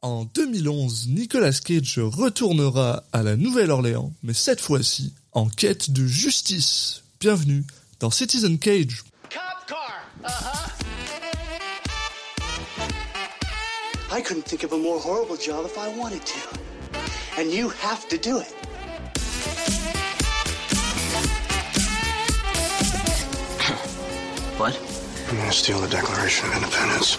En 2011, Nicolas Cage retournera à la Nouvelle-Orléans, mais cette fois-ci en quête de justice. Bienvenue dans Citizen Cage. Cop car. Uh-huh. I couldn't think of a more horrible job if I wanted to. And you have to do it. What? I'm gonna steal the Declaration of Independence?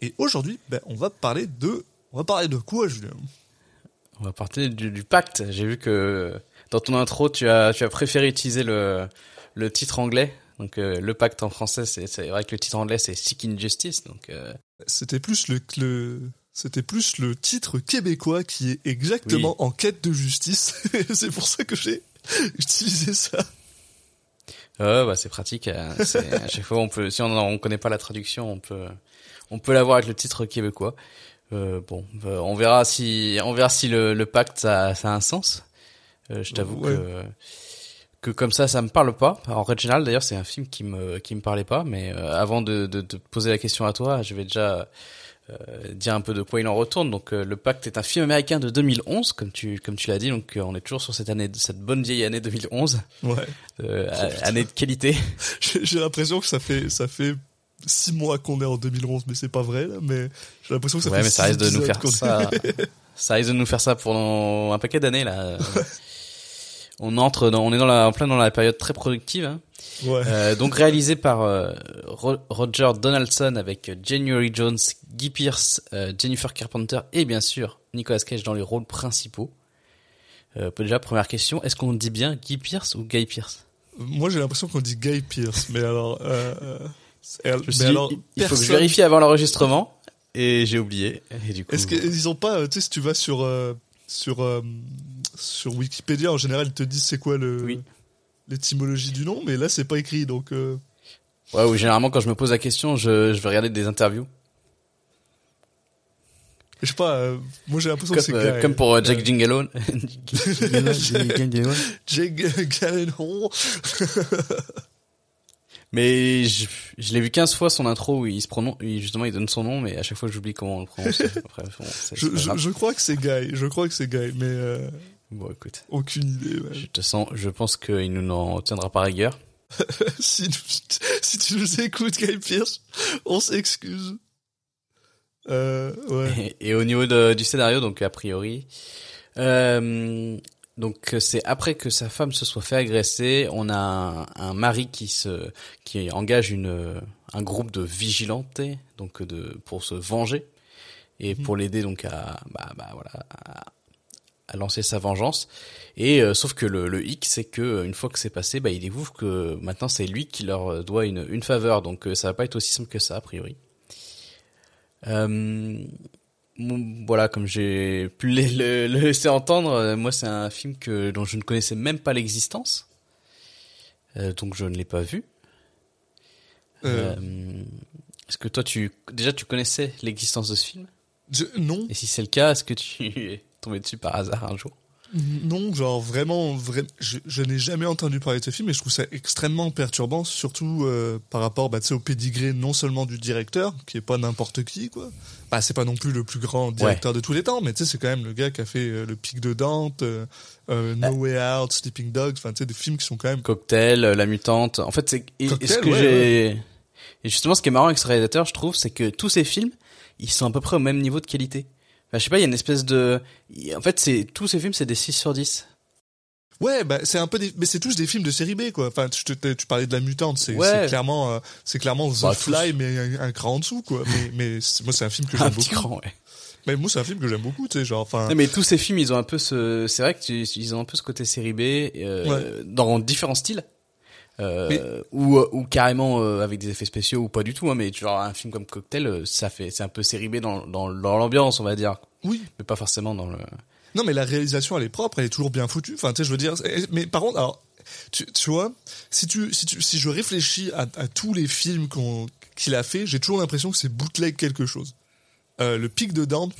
Et aujourd'hui, ben, on va parler de... On va parler de quoi Julien? On va parler du, du pacte. J'ai vu que dans ton intro, tu as, tu as préféré utiliser le, le titre anglais. Donc euh, le pacte en français, c'est vrai que le titre anglais c'est Seeking Justice. Donc euh, C'était plus le... le... C'était plus le titre québécois qui est exactement Oui. en quête de justice. c'est pour ça que j'ai utilisé ça. ouais, bah c'est pratique. euh, c'est- à chaque fois, on peut, si on on connaît pas la traduction, on peut on peut l'avoir avec le titre québécois. Euh, bon, bah, on verra si on verra si le, le pacte ça, ça a un sens. Euh, je t'avoue Ouais. que que comme ça, ça me parle pas. En générale, d'ailleurs, c'est un film qui me qui me parlait pas. Mais euh, avant de, de, de poser la question à toi, je vais déjà euh, dire un peu de quoi il en retourne. Donc, euh, Le Pacte est un film américain de 2011, comme tu comme tu l'as dit. Donc, euh, on est toujours sur cette année, cette bonne vieille année 2011, Ouais. euh, année de qualité. J'ai l'impression que ça fait ça fait six mois qu'on est en 2011, mais c'est pas vrai là. Mais j'ai l'impression que ça ouais, fait mais ça risque de nous faire ça. ça risque de nous faire ça pendant un paquet d'années là. On entre, dans, on est dans la, en plein dans la période très productive. Hein. Ouais. Euh, donc réalisé par euh, Ro- Roger Donaldson avec January Jones, Guy Pearce, euh, Jennifer Carpenter et bien sûr Nicolas Cage dans les rôles principaux. Euh, déjà première question, est-ce qu'on dit bien Guy Pearce ou Guy Pearce? Moi j'ai l'impression qu'on dit Guy Pierce, mais alors. C'est- Je me mais suis dit, alors, il- faut que je vérifie avant l'enregistrement et j'ai oublié. Et du coup, Est-ce qu'ils ont pas, euh, tu sais, si tu vas sur euh, sur euh, sur Wikipédia en général, ils te disent c'est quoi le Oui. l'étymologie du nom, mais là c'est pas écrit, donc. euh, ouais, ou généralement quand je me pose la question, je, je vais regarder des interviews. je sais pas. euh, moi j'ai l'impression que c'est Comme, euh, comme pour euh, Jack Gyllenhaal. Jake Gyllenhaal. Mais je, je l'ai vu 15 fois son intro où il se prononce, justement il donne son nom, mais à chaque fois j'oublie comment on le prononce. Après, bon, Je, crois que c'est Guy. Je crois que c'est Guy, mais euh, Bon, écoute, aucune idée. ouais. je te sens, je pense qu'il nous en tiendra par rigueur. si, si tu nous écoutes, Guy Pierce, on s'excuse. Euh, ouais. Et, et au niveau de- du scénario, donc a priori, euh, donc c'est après que sa femme se soit fait agresser, on a un, un mari qui se, qui engage une, un groupe de vigilantes, donc de pour se venger et pour l'aider donc à, bah, bah voilà, à, à lancer sa vengeance. Et euh, sauf que le, le hic, c'est que euh, une fois que c'est passé, bah, il découvre que maintenant c'est lui qui leur euh, doit une, une faveur. Donc euh, ça va pas être aussi simple que ça a priori. Euh, voilà, comme j'ai pu le, laisser entendre, euh, moi c'est un film que dont je ne connaissais même pas l'existence, Euh, donc je ne l'ai pas vu. Euh, Euh, Est-ce que toi tu déjà tu connaissais l'existence de ce film? Je- non, Et si c'est le cas, est-ce que tu es tombé dessus par hasard un jour? Non, genre vraiment, vrai, je, je n'ai jamais entendu parler de ce film et je trouve ça extrêmement perturbant, surtout euh, par rapport bah, au pédigré non seulement du directeur, qui est pas n'importe qui, quoi. Bah, c'est pas non plus le plus grand directeur de tous les temps, mais tu sais, c'est quand même le gars qui a fait euh, Le Pic de Dante, euh, No Way Out, Sleeping Dogs, enfin, tu sais, des films qui sont quand même Cocktail, La Mutante. En fait, c'est et- et Cocktail, ce que ouais, j'ai et justement ce qui est marrant avec ce réalisateur, je trouve, c'est que tous ces films, ils sont à peu près au même niveau de qualité. Enfin, je sais pas, il y a une espèce de en fait, c'est tous ces films, c'est des 6 sur 10. Ouais, bah c'est un peu des... mais c'est tous des films de série B quoi. Enfin, tu, te- tu parlais de la mutante, c'est Ouais. c'est clairement euh, c'est clairement The Bah, tous. Fly mais un, un cran en dessous quoi. Mais moi c'est un film que Un j'aime petit beaucoup. cran, ouais. Mais moi c'est un film que j'aime beaucoup, tu sais, genre enfin Non, mais tous ces films, ils ont un peu ce c'est vrai que tu- ils ont un peu ce côté série B euh, Ouais. dans différents styles. Euh, ou, ou carrément euh, avec des effets spéciaux ou pas du tout hein, mais genre un film comme Cocktail euh, ça fait c'est un peu série B dans dans, dans l'ambiance on va dire Oui. mais pas forcément dans le Non, mais la réalisation, elle est propre, elle est toujours bien foutue. Enfin, tu sais, je veux dire. Mais par contre, alors, tu, tu vois, si tu, si tu, si je réfléchis à, à tous les films qu'on, qu'il a fait, j'ai toujours l'impression que c'est bootleg quelque chose. Euh, le pic de Down,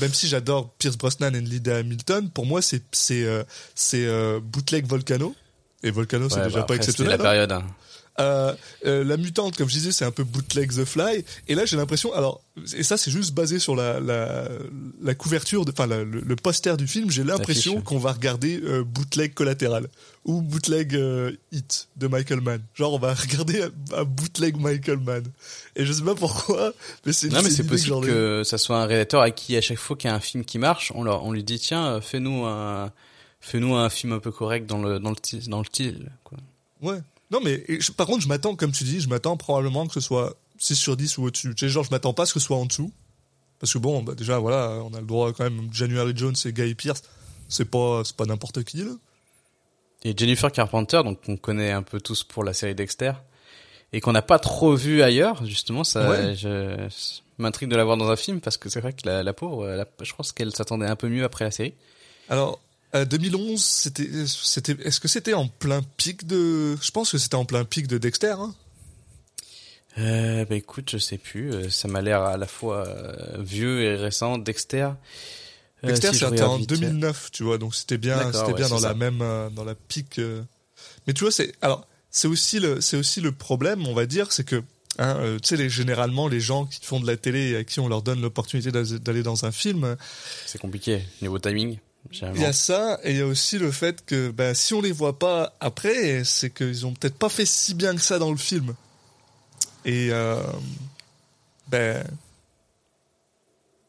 même si j'adore Pierce Brosnan et Linda Hamilton, pour moi, c'est, c'est, euh, c'est euh, bootleg Volcano. Et Volcano, c'est Ouais, déjà bah, pas après, exceptionnel. la hein. période hein. Euh, euh, la mutante, comme je disais, c'est un peu bootleg The Fly. Et là, j'ai l'impression, alors, et ça, c'est juste basé sur la la, la couverture, enfin le, le poster du film. J'ai l'impression qu'on va regarder euh, bootleg collatéral ou bootleg Hit de Michael Mann. Genre, on va regarder un, un bootleg Michael Mann. Et je sais pas pourquoi, mais c'est non mais c'est possible ai. que ça soit un réalisateur à qui à chaque fois qu'il y a un film qui marche on leur on lui dit tiens fais-nous un fais-nous un film un peu correct dans le dans le style dans le style quoi Ouais. Non, mais et par contre, je m'attends, comme tu dis, je m'attends probablement que ce soit 6 sur 10 ou au-dessus. Tu sais, genre, je m'attends pas à ce que ce soit en dessous. Parce que bon, bah, déjà, voilà, on a le droit quand même. January Jones et Guy Pearce, c'est pas, c'est pas n'importe qui, là. Et Jennifer Carpenter, donc qu'on connaît un peu tous pour la série Dexter, et qu'on n'a pas trop vu ailleurs, justement, ça, Ouais. je, ça m'intrigue de la voir dans un film parce que c'est vrai que la, la pauvre, je pense qu'elle s'attendait un peu mieux après la série. Alors, euh, 2011, c'était, c'était, est-ce que c'était en plein pic de, je pense que c'était en plein pic de Dexter, hein? Euh, bah écoute, je sais plus, euh, ça m'a l'air à la fois euh, vieux et récent. Dexter. euh, Dexter, si c'était en vite fait. 2009, tu vois, donc c'était bien, c'était ouais, bien dans la même, euh, dans la pic. euh. Mais tu vois, c'est, alors, c'est aussi le, c'est aussi le problème, on va dire, c'est que, hein, euh, tu sais, les, généralement, les gens qui font de la télé et à qui on leur donne l'opportunité d'aller dans un film, C'est compliqué, niveau timing. Il y a ça, et il y a aussi le fait que, bah, si on les voit pas après, c'est qu'ils ont peut-être pas fait si bien que ça dans le film. Et, euh, ben,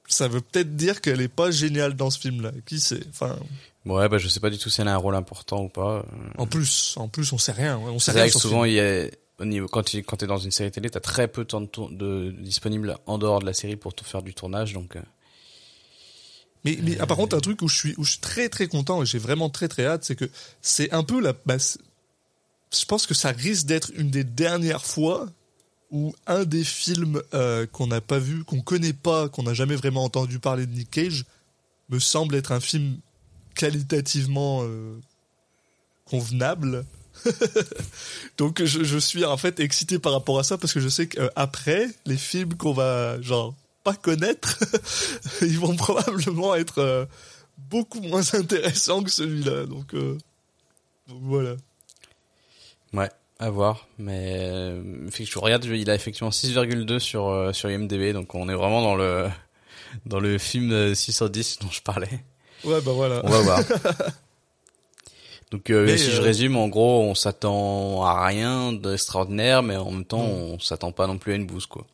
ça veut peut-être dire qu'elle est pas géniale dans ce film-là. Qui sait? Enfin, Ouais, bah je sais pas du tout si elle a un rôle important ou pas. Euh, en plus, en plus, on sait rien. On sait C'est rien sur souvent, il y a, au niveau, quand tu quand es dans une série télé, t'as très peu de temps de, disponible en dehors de la série pour te faire du tournage, donc. Euh, Mais, mais ah, par contre, un truc où je suis, où je suis très très content et j'ai vraiment très très hâte, c'est que c'est un peu la. bah, je pense que ça risque d'être une des dernières fois où un des films euh, qu'on n'a pas vu, qu'on connaît pas, qu'on n'a jamais vraiment entendu parler de Nick Cage, me semble être un film qualitativement euh, convenable. Donc je, je suis en fait excité par rapport à ça parce que je sais qu'après les films qu'on va genre pas connaître, ils vont probablement être euh, beaucoup moins intéressants que celui-là. Donc, euh, donc voilà. Ouais, à voir. Mais euh, je regarde, il a effectivement 6,2 sur euh, sur IMDb, donc on est vraiment dans le dans le film euh, 6 sur 10 dont je parlais. Ouais, bah voilà. On va voir. Donc euh, si je résume, en gros, on s'attend à rien d'extraordinaire, mais en même temps, on s'attend pas non plus à une bouse, quoi.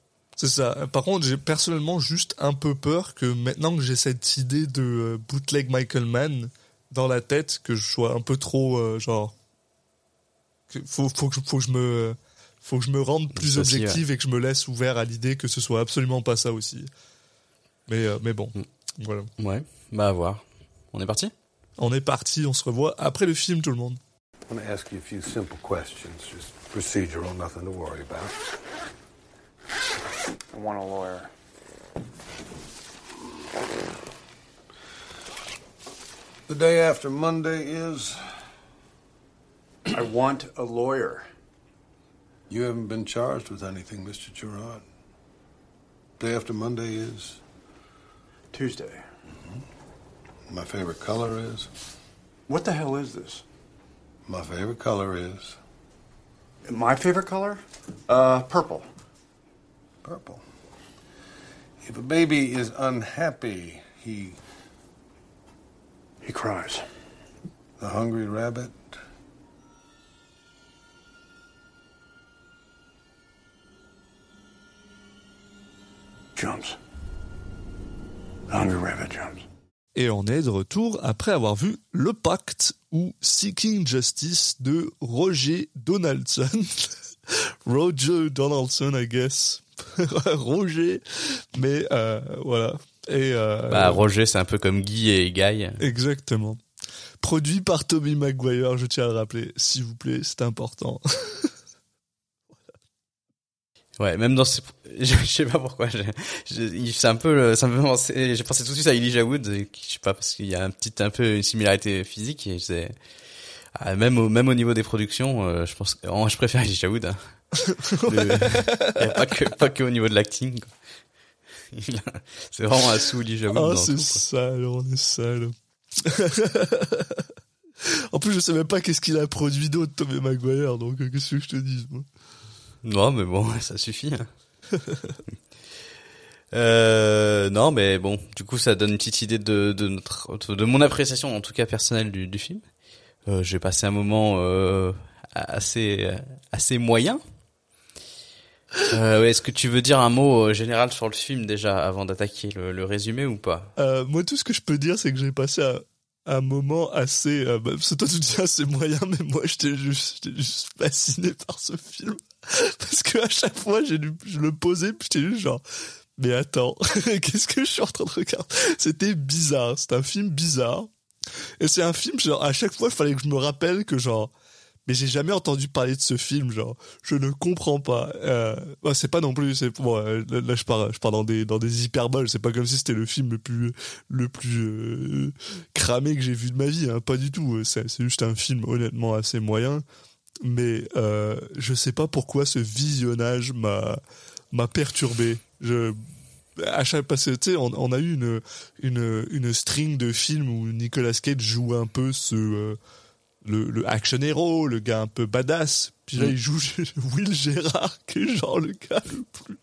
C'est ça. Par contre, j'ai personnellement juste un peu peur que maintenant que j'ai cette idée de euh, bootleg Michael Mann dans la tête, que je sois un peu trop euh, genre. que faut, faut, que, je- faut que je me. Faut que je me rende plus Ça, objectif et que je me laisse ouvert à l'idée que ce soit absolument pas ça aussi. Mais, euh, mais bon, Mm. voilà. Ouais, bah à voir. On est parti? On est parti, on se revoit après le film, tout le monde. I'm going to ask you a few simple questions, just procedural, nothing to worry about. I want a lawyer. The day after Monday is. I want a lawyer. You haven't been charged with anything, Mr. Gerard. Day after Monday is. Tuesday. My favorite color is. What the hell is this? My favorite color is. My favorite color? Uh, purple. Purple. If a baby is unhappy, he. He cries. The hungry rabbit. Jumps. The hungry rabbit jumps. Et on est de retour après avoir vu Le Pacte ou Seeking Justice de Roger Donaldson. Roger Donaldson, I guess. Roger, mais euh, voilà. Et euh, Bah Roger, c'est un peu comme Guy et Guy. exactement. Produit par Tommy Maguire, je tiens à le rappeler. S'il vous plaît, c'est important. Ouais, même dans ce, je, je sais pas pourquoi, c'est un peu, le- ça me j'ai pensé tout de suite à Elijah Wood, je sais pas, parce qu'il y a un petit, un peu une similarité physique, et c'est, ah, même au, même au niveau des productions, euh, je pense que, je préfère Elijah Wood, hein. Le- y a pas que, pas que au niveau de l'acting, a- C'est vraiment un Wood Oh, dans c'est sale, on est sale. en plus, je sais même pas qu'est-ce qu'il a produit d'autre, Tommy Maguire, donc euh, qu'est-ce que je te dis moi? Non, mais bon, ça suffit. hein. euh, non, mais bon, du coup, ça donne une petite idée de, de notre, de mon appréciation, en tout cas personnelle, du, du film. Euh, J'ai passé un moment euh, assez, assez moyen. Euh, Est-ce que tu veux dire un mot euh, général sur le film déjà avant d'attaquer le, le résumé ou pas? Euh, Moi, tout ce que je peux dire, c'est que j'ai passé un, un moment assez... Euh, bah, parce que toi, tu dis assez moyen, mais moi, j'étais juste, juste fasciné par ce film. Parce que à chaque fois, j'ai je le posais, puis j'étais juste genre... Mais attends, qu'est-ce que je suis en train de regarder? C'était bizarre, c'est un film bizarre. Et c'est un film, genre, à chaque fois, il fallait que je me rappelle que, genre, mais j'ai jamais entendu parler de ce film, genre, je ne comprends pas. Euh, c'est pas non plus, c'est euh, là, je pars, je pars dans des dans des hyperboles. C'est pas comme si c'était le film le plus le plus euh, cramé que j'ai vu de ma vie, hein, pas du tout. C'est juste un film honnêtement assez moyen, mais je sais pas pourquoi ce visionnage m'a m'a perturbé. À chaque parce on, on a eu une une une string de films où Nicolas Cage joue un peu ce le, le action hero, le gars un peu badass. Puis là, Mm. il joue Will Gérard, qui est genre le gars le plus,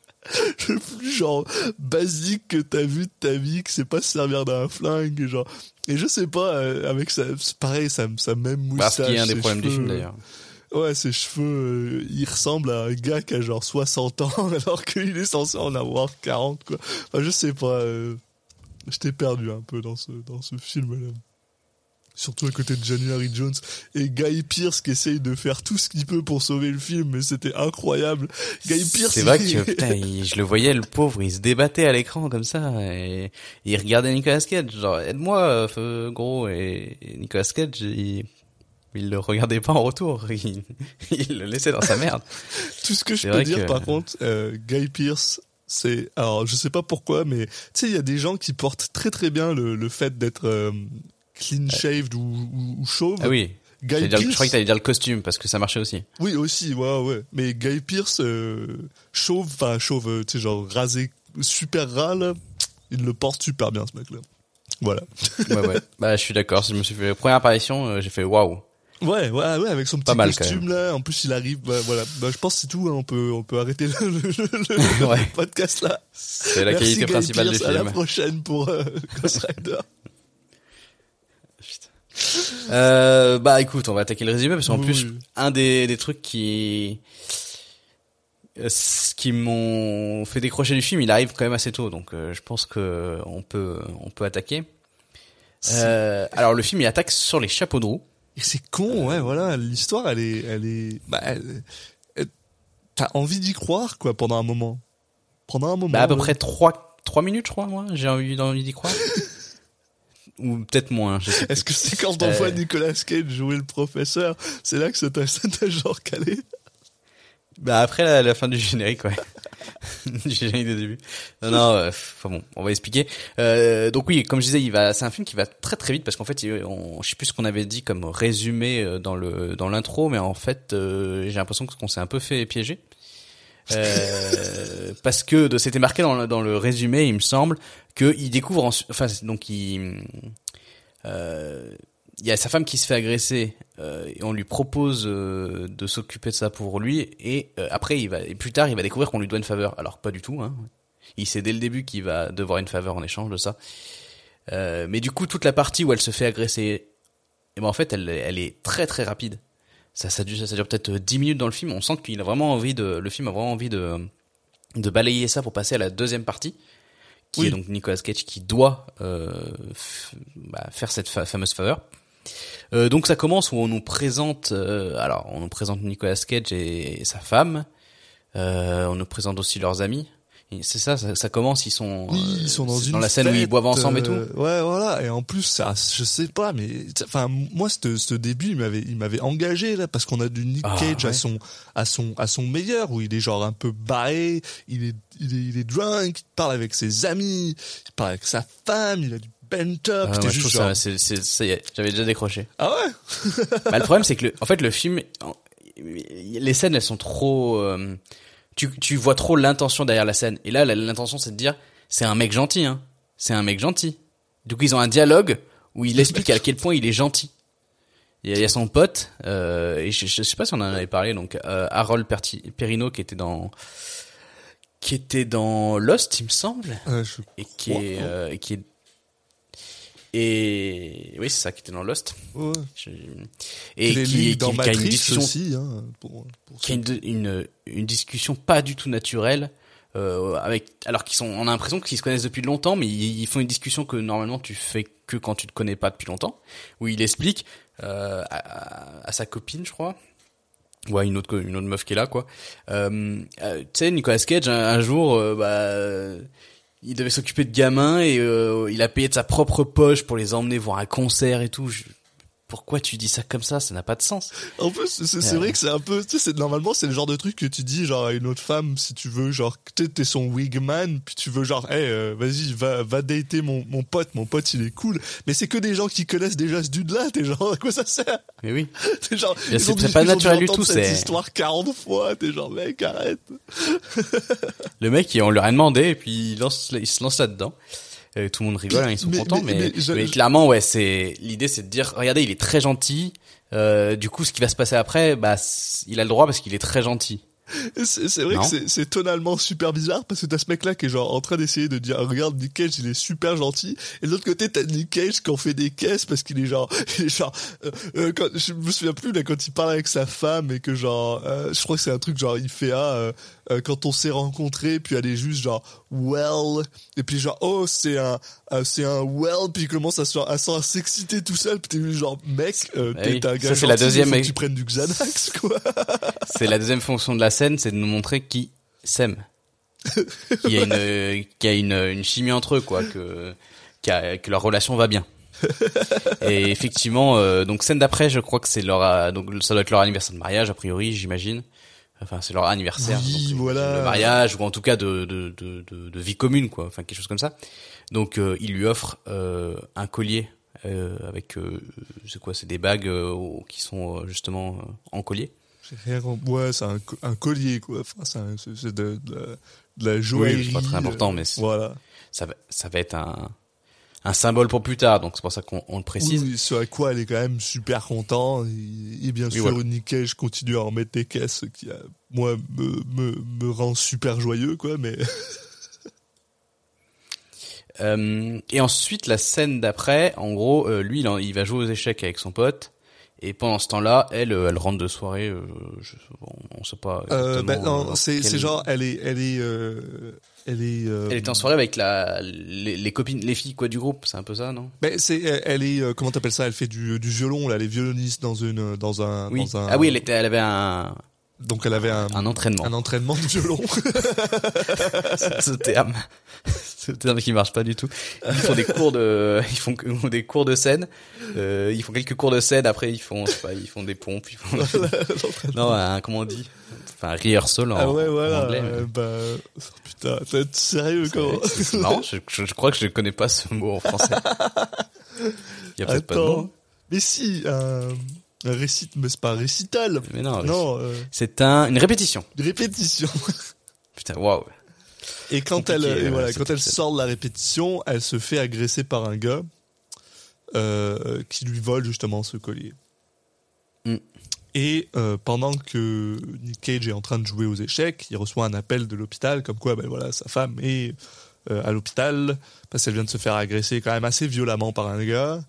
le plus genre basique que t'as vu de ta vie, qui sait pas se servir d'un flingue, et genre. Et je sais pas, euh, avec ça, c'est pareil, ça, ça même moustache. Parce qu'il y a un des problèmes du cheveux, film d'ailleurs. Ouais, ses cheveux, euh, il ressemble à un gars qui a genre 60 ans, alors qu'il est censé en avoir 40, quoi. Enfin, je sais pas, euh, j'étais perdu un peu dans ce, dans ce film-là. Surtout à côté de January Jones et Guy Pearce qui essaye de faire tout ce qu'il peut pour sauver le film, mais c'était incroyable. Guy Pearce. C'est vrai que putain, il- je le voyais le pauvre, il se débattait à l'écran comme ça et il regardait Nicolas Cage, genre aide-moi euh, gros et, et Nicolas Cage il, il le regardait pas en retour, il, il le laissait dans sa merde. Tout ce que je peux dire, que- par contre, euh, Guy Pearce, c'est alors je sais pas pourquoi, mais tu sais, il y a des gens qui portent très très bien le, le fait d'être euh, clean shaved ou, ou, ou chauve. Ah oui. Guy dire- je croyais que t'allais dire le costume parce que ça marchait aussi. oui aussi, ouais ouais. Mais Guy Pearce, euh, chauve, enfin chauve, euh, tu sais genre rasé, super ras là, il le porte super bien ce mec-là. Voilà. Ouais ouais. bah je suis d'accord, je me suis fait première apparition, euh, j'ai fait waouh. Ouais, ouais, ouais, avec son petit mal, costume là. En plus, il arrive. bah, voilà. Bah, je pense que c'est tout. hein, On peut, on peut arrêter le, le- le- le Ouais. podcast là. C'est la Merci, qualité Guy principale Pearce, du À la film. prochaine pour euh, Ghost Rider. Euh, bah écoute, on va attaquer le résumé parce qu'en Oui, plus un des, des trucs qui ce qui m'ont fait décrocher du film, il arrive quand même assez tôt, donc euh, je pense que on peut on peut attaquer. Euh, alors le film il attaque sur les chapeaux de roue. Et c'est con, ouais, voilà. L'histoire, elle est, elle est. Bah, t'as envie d'y croire, quoi, pendant un moment. Pendant un moment. Bah à peu ouais. près trois trois minutes, je crois, moi. J'ai envie d'y croire. Ou peut-être moins. Est-ce que c'est quand on Euh, voit Nicolas Cage jouer le professeur, c'est là que ça t'a, genre calé Bah après la, la fin du générique, ouais. du générique de début. Non, non. euh, Enfin bon, on va expliquer. Euh, donc oui, comme je disais, il va. C'est un film qui va très très vite parce qu'en fait, il- on, je sais plus ce qu'on avait dit comme résumé euh, dans le dans l'intro, mais en fait, euh, j'ai l'impression qu'on s'est un peu fait piéger. Euh, parce que c'était marqué dans le, dans le résumé, il me semble, que il découvre, en, enfin donc il, euh, il y a sa femme qui se fait agresser euh, et on lui propose euh, de s'occuper de ça pour lui et après il va et plus tard il va découvrir qu'on lui doit une faveur. Alors pas du tout, hein. Il sait dès le début qu'il va devoir une faveur en échange de ça. Mais du coup toute la partie où elle se fait agresser, et ben en fait elle, elle est très très rapide. Ça, ça dure, ça dure peut-être 10 minutes dans le film. On sent qu'il a vraiment envie de, le film a vraiment envie de, de balayer ça pour passer à la deuxième partie, qui Oui. est donc Nicolas Cage qui doit euh, bah, faire cette fa- fameuse faveur. Euh, donc ça commence où on nous présente, euh, alors on nous présente Nicolas Cage et sa femme. Euh, on nous présente aussi leurs amis. C'est ça, ça, ça commence, ils sont, Oui, euh, ils sont dans c'est une dans la scène où ils boivent ensemble et tout. euh, Ouais, voilà. Et en plus, ça, je sais pas, mais enfin, moi, ce, ce début, il m'avait, il m'avait engagé là, parce qu'on a du Nick Ah, Cage à son, à son, à son meilleur, où il est genre un peu barré, il est, il est, il est drunk, il parle avec ses amis, il parle avec sa femme, il a du bent up. Ah, genre, j'avais déjà décroché. ah ouais? bah, le problème, c'est que, le, en fait, le film, les scènes, elles sont trop, euh, tu, tu vois trop l'intention derrière la scène. Et là, l'intention, c'est de dire, c'est un mec gentil, hein. C'est un mec gentil. Du coup, ils ont un dialogue où il explique à quel point il est gentil. Il y a, il y a son pote, euh, et je, je sais pas si on en avait parlé, donc euh, Harold Perti- Perrineau qui était dans qui était dans Lost, il me semble, Ouais, je- et qui est euh, et qui est et oui c'est ça qui était dans Lost. Ouais. Et qui, qui, a une discussion aussi, hein, pour, pour qui a une, une, une discussion pas du tout naturelle euh, avec alors qu'ils sont on a l'impression qu'ils se connaissent depuis longtemps mais ils, ils font une discussion que normalement tu fais que quand tu te connais pas depuis longtemps où il explique euh, à, à- sa copine je crois. Ou à une autre une autre meuf qui est là quoi. Euh, euh, tu sais Nicolas Cage un, un jour euh, bah il devait s'occuper de gamins et euh, il a payé de sa propre poche pour les emmener voir un concert et tout pourquoi tu dis ça comme ça? Ça n'a pas de sens En plus, c'est Ouais. vrai que c'est un peu, tu sais, c'est- normalement, c'est le genre de truc que tu dis, genre, à une autre femme, si tu veux, genre, t'es son wigman, puis tu veux, genre, hey, euh, vas-y, va, va dater mon, mon pote, mon pote, il est cool. Mais c'est que des gens qui connaissent déjà ce dude-là, t'es genre, à quoi ça sert? mais oui T'es genre, c'est- pas naturel du tout, cette histoire 40 fois, t'es genre, mec, arrête. Le mec, on lui a demandé et puis il, lance, il se lance là-dedans. Euh, tout le monde rigole, hein, ils sont Mais- contents, mais- mais, mais je- mais je- clairement, ouais, c'est l'idée, c'est de dire, regardez, il est très gentil. Euh, du coup, ce qui va se passer après, bah, il a le droit parce qu'il est très gentil. C'est vrai Non. que c'est- tonalement super bizarre parce que t'as ce mec-là qui est genre en train d'essayer de dire regarde Nick Cage il est super gentil et de l'autre côté t'as Nick Cage qui en fait des caisses parce qu'il est genre il est genre euh, euh, quand, je me souviens plus là quand il parle avec sa femme et que genre euh, je crois que c'est un truc genre il fait ah euh, quand on s'est rencontrés puis elle est juste genre well et puis genre oh c'est un euh, c'est un well puis il commence à se à s'exciter tout seul puis t'es juste genre mec euh, Bah t'es oui. un gars c'est la deuxième faut que mec. tu prennes du Xanax quoi C'est la deuxième fonction de la scène, c'est de nous montrer qui s'aime. Qu'il y a une, y a une, une chimie entre eux, quoi, que, a- que leur relation va bien. Et effectivement, euh, donc scène d'après, je crois que c'est leur, euh, donc ça doit être leur anniversaire de mariage, a priori, j'imagine. Enfin, c'est leur anniversaire. Oui, donc, c'est voilà. Le mariage, ou en tout cas de, de, de, vie commune, quoi. Enfin, quelque chose comme ça. Donc, euh, il lui offre euh, un collier euh, avec, c'est quoi, c'est des bagues qui sont justement en collier. Rien compris. Ouais, c'est un, co- un collier, quoi. Enfin, c'est de, de, la- joaillerie. c'est pas très important, mais Voilà. ça va, ça va être un, un symbole pour plus tard, donc c'est pour ça qu'on on le précise. Oui, ce à quoi elle est quand même super content. Et, et bien Oui, sûr, voilà. Nick Cage continue à en mettre des caisses, ce qui, euh, moi, me, me, me rend super joyeux, quoi. Mais Euh, et ensuite, la scène d'après, en gros, euh, lui, il, en- il va jouer aux échecs avec son pote. Et pendant ce temps-là, elle, euh, elle rentre de soirée. Euh, je, bon, on sait pas. euh, ben, non, euh, c'est c'est genre, elle est, elle est, euh, elle est. euh, Elle était en soirée avec la, les, les copines, les filles quoi du groupe. C'est un peu ça, non? Ben, c'est, elle- est, comment t'appelles ça? Elle fait du, du violon, là, elle est violoniste dans une, dans un, Oui. dans un. Ah oui, elle était, elle avait un, Donc elle avait un, un entraînement. un entraînement de violon. ce terme, ce terme qui marche pas du tout. Ils font des cours de, ils font des cours de scène. Euh, ils font quelques cours de scène. Après, ils font, je sais pas, ils font des pompes. Ils font, non, un, comment on dit? Enfin, un rehearsal en, ah ouais, en voilà. anglais. euh, bah, oh, putain, t'es sérieux, comment? C'est c'est marrant. Je, je, je crois que je connais pas ce mot en français. Il y a peut-être pas de mot. Mais si, un, un récit, mais c'est pas un récital. Mais non. Non, euh, C'est un, une répétition. une répétition. Putain, waouh. Et quand elle, et voilà, quand elle sort de la répétition, elle se fait agresser par un gars euh, qui lui vole justement ce collier. Mm. Et euh, pendant que Nick Cage est en train de jouer aux échecs, il reçoit un appel de l'hôpital comme quoi, ben voilà, sa femme est euh, à l'hôpital parce qu'elle vient de se faire agresser quand même assez violemment par un gars.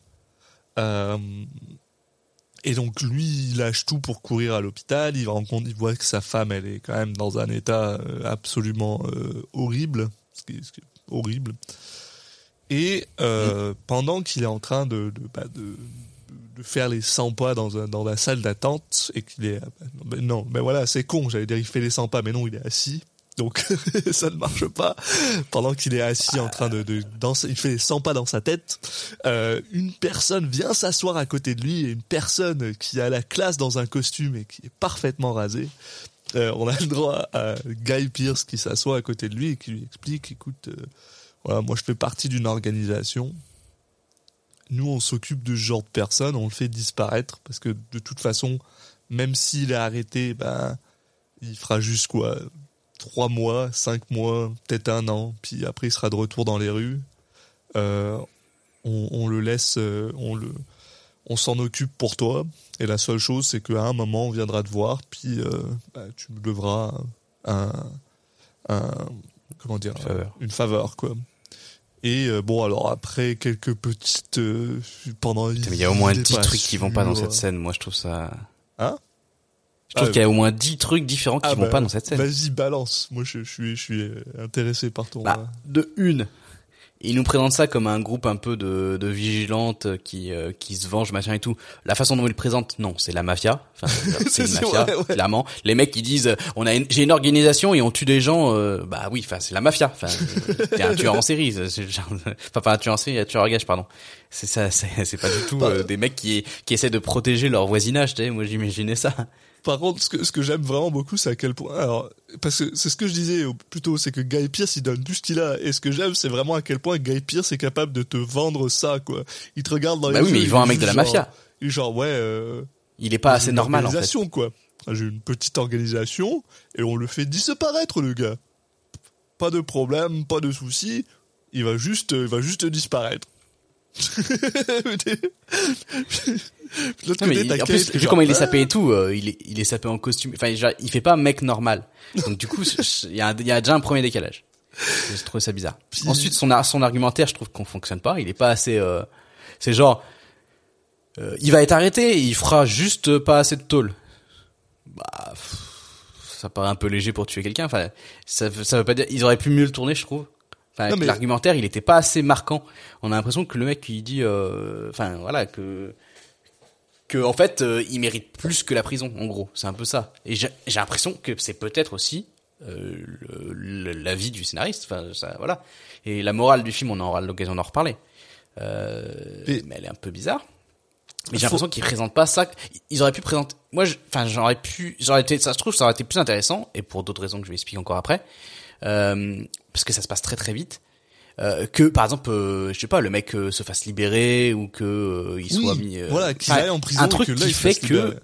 Et donc lui, il lâche tout pour courir à l'hôpital. Il rencontre, il voit que sa femme, elle est quand même dans un état euh, absolument euh, horrible, ce qui est, ce qui est horrible. Et euh, pendant qu'il est en train de de, bah, de de faire les 100 pas dans, un, dans la salle d'attente et qu'il est ben non mais voilà c'est con j'allais dire il fait les 100 pas mais non il est assis Donc ça ne marche pas. Pendant qu'il est assis en train de, danser, il fait 100 pas dans sa tête. Euh, une personne vient s'asseoir à côté de lui et une personne qui a la classe dans un costume et qui est parfaitement rasée. Euh, on a le droit à Guy Pierce qui s'assoit à côté de lui et qui lui explique, écoute, euh, voilà, moi je fais partie d'une organisation. Nous, on s'occupe de ce genre de personnes, on le fait disparaître parce que de toute façon, même s'il est arrêté, ben, il fera juste quoi trois mois, cinq mois, peut-être un an, puis après il sera de retour dans les rues. Euh, on, on le laisse, euh, on le, on s'en occupe pour toi. Et la seule chose, c'est qu'à un moment, on viendra te voir, puis euh, bah, tu me devras un, un comment dire, Une faveur. une faveur, quoi. Et euh, bon, alors après quelques petites pendant Il y a au moins il est 10 pas trucs qui vont pas dans cette scène. Moi, je trouve ça. Hein? Je trouve Ah, qu'il y a au moins 10 trucs différents qui Ah, vont bah, pas dans cette scène. Vas-y, balance. Moi, je, je suis, je suis euh, intéressé par ton. Bah, de une. Il nous présente ça comme un groupe un peu de, de vigilantes qui euh, qui se vengent machin et tout. La façon dont il le présente, non, c'est la mafia. Enfin, c'est une mafia, ouais. clairement. Les mecs qui disent, euh, on a, j'ai une organisation et on tue des gens. euh, bah oui, enfin c'est la mafia. Enfin, euh, t'es un tueur en série. Enfin, pas un tueur en série, un tueur à gage, pardon. C'est ça, c'est pas du tout euh, des mecs qui qui essaient de protéger leur voisinage. Tu sais, moi j'imaginais ça. Par contre, ce que, ce que j'aime vraiment beaucoup, c'est à quel point. Alors, parce que c'est ce que je disais plutôt, c'est que Guy Pierce, il donne tout ce qu'il a. Et ce que j'aime, c'est vraiment à quel point Guy Pierce est capable de te vendre ça, quoi. Il te regarde dans Bah les oui, mais il vend un mec de la genre- mafia. Il est genre, ouais. Euh, Il est pas assez normal en fait. quoi. J'ai une petite organisation et on le fait disparaître, le gars. Pas de problème, pas de souci. Il va juste, il va juste disparaître. Non, mais il- en plus, vu genre, comment il est Ah, sapé et tout, euh, il est, il est sapé en costume. Enfin, genre, il fait pas mec normal. Donc du coup, il y, a y déjà un premier décalage. Je trouve ça bizarre. Puis- Ensuite, son, ar- son argumentaire, je trouve qu'on fonctionne pas. Il est pas assez. euh, c'est genre, euh, il va être arrêté, il fera juste pas assez de tôle. Bah, pff, ça paraît un peu léger pour tuer quelqu'un. Enfin, ça veut pas dire. Ils auraient pu mieux le tourner, je trouve. Enfin, mais- l'argumentaire, il était pas assez marquant. On a l'impression que le mec, il dit, euh, enfin, voilà, que que en fait euh, il mérite plus que la prison en gros. C'est un peu ça. Et j'ai l'impression que c'est peut-être aussi euh, le- le- la vie du scénariste. Enfin ça voilà. Et la morale du film on aura l'occasion d'en reparler. Euh, Et- mais elle est un peu bizarre. Mais j'ai l'impression qu'ils présentent pas ça. Ils auraient pu présenter moi je- enfin j'aurais pu j'aurais été ça je trouve ça aurait été plus intéressant et pour d'autres raisons que je vais expliquer encore après parce que ça se passe très très vite. Euh, que par exemple euh, je sais pas le mec euh, se fasse libérer ou que euh, il Oui, soit mis euh, voilà, qu'il enfin, aille en prison un truc que là, qui il fait que libérer.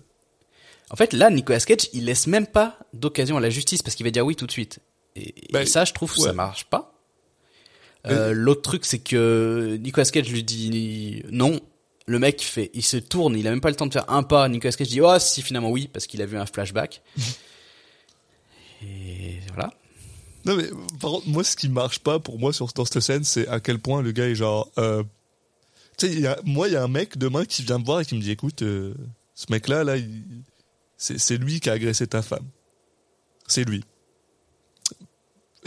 en fait là Nicolas Cage il laisse même pas d'occasion à la justice parce qu'il va dire oui tout de suite. Et, et Bah, ça je trouve ouais. ça marche pas. Euh, l'autre truc c'est que Nicolas Cage lui dit non. Le mec fait il se tourne il a même pas le temps de faire un pas. Nicolas Cage dit oh si finalement oui parce qu'il a vu un flashback. Et voilà Non mais par contre, moi ce qui marche pas pour moi sur dans cette scène, c'est à quel point le gars est genre. Euh, tu sais, moi il y a un mec demain qui vient me voir et qui me dit écoute, euh, ce mec là là, c'est c'est lui qui a agressé ta femme. C'est lui.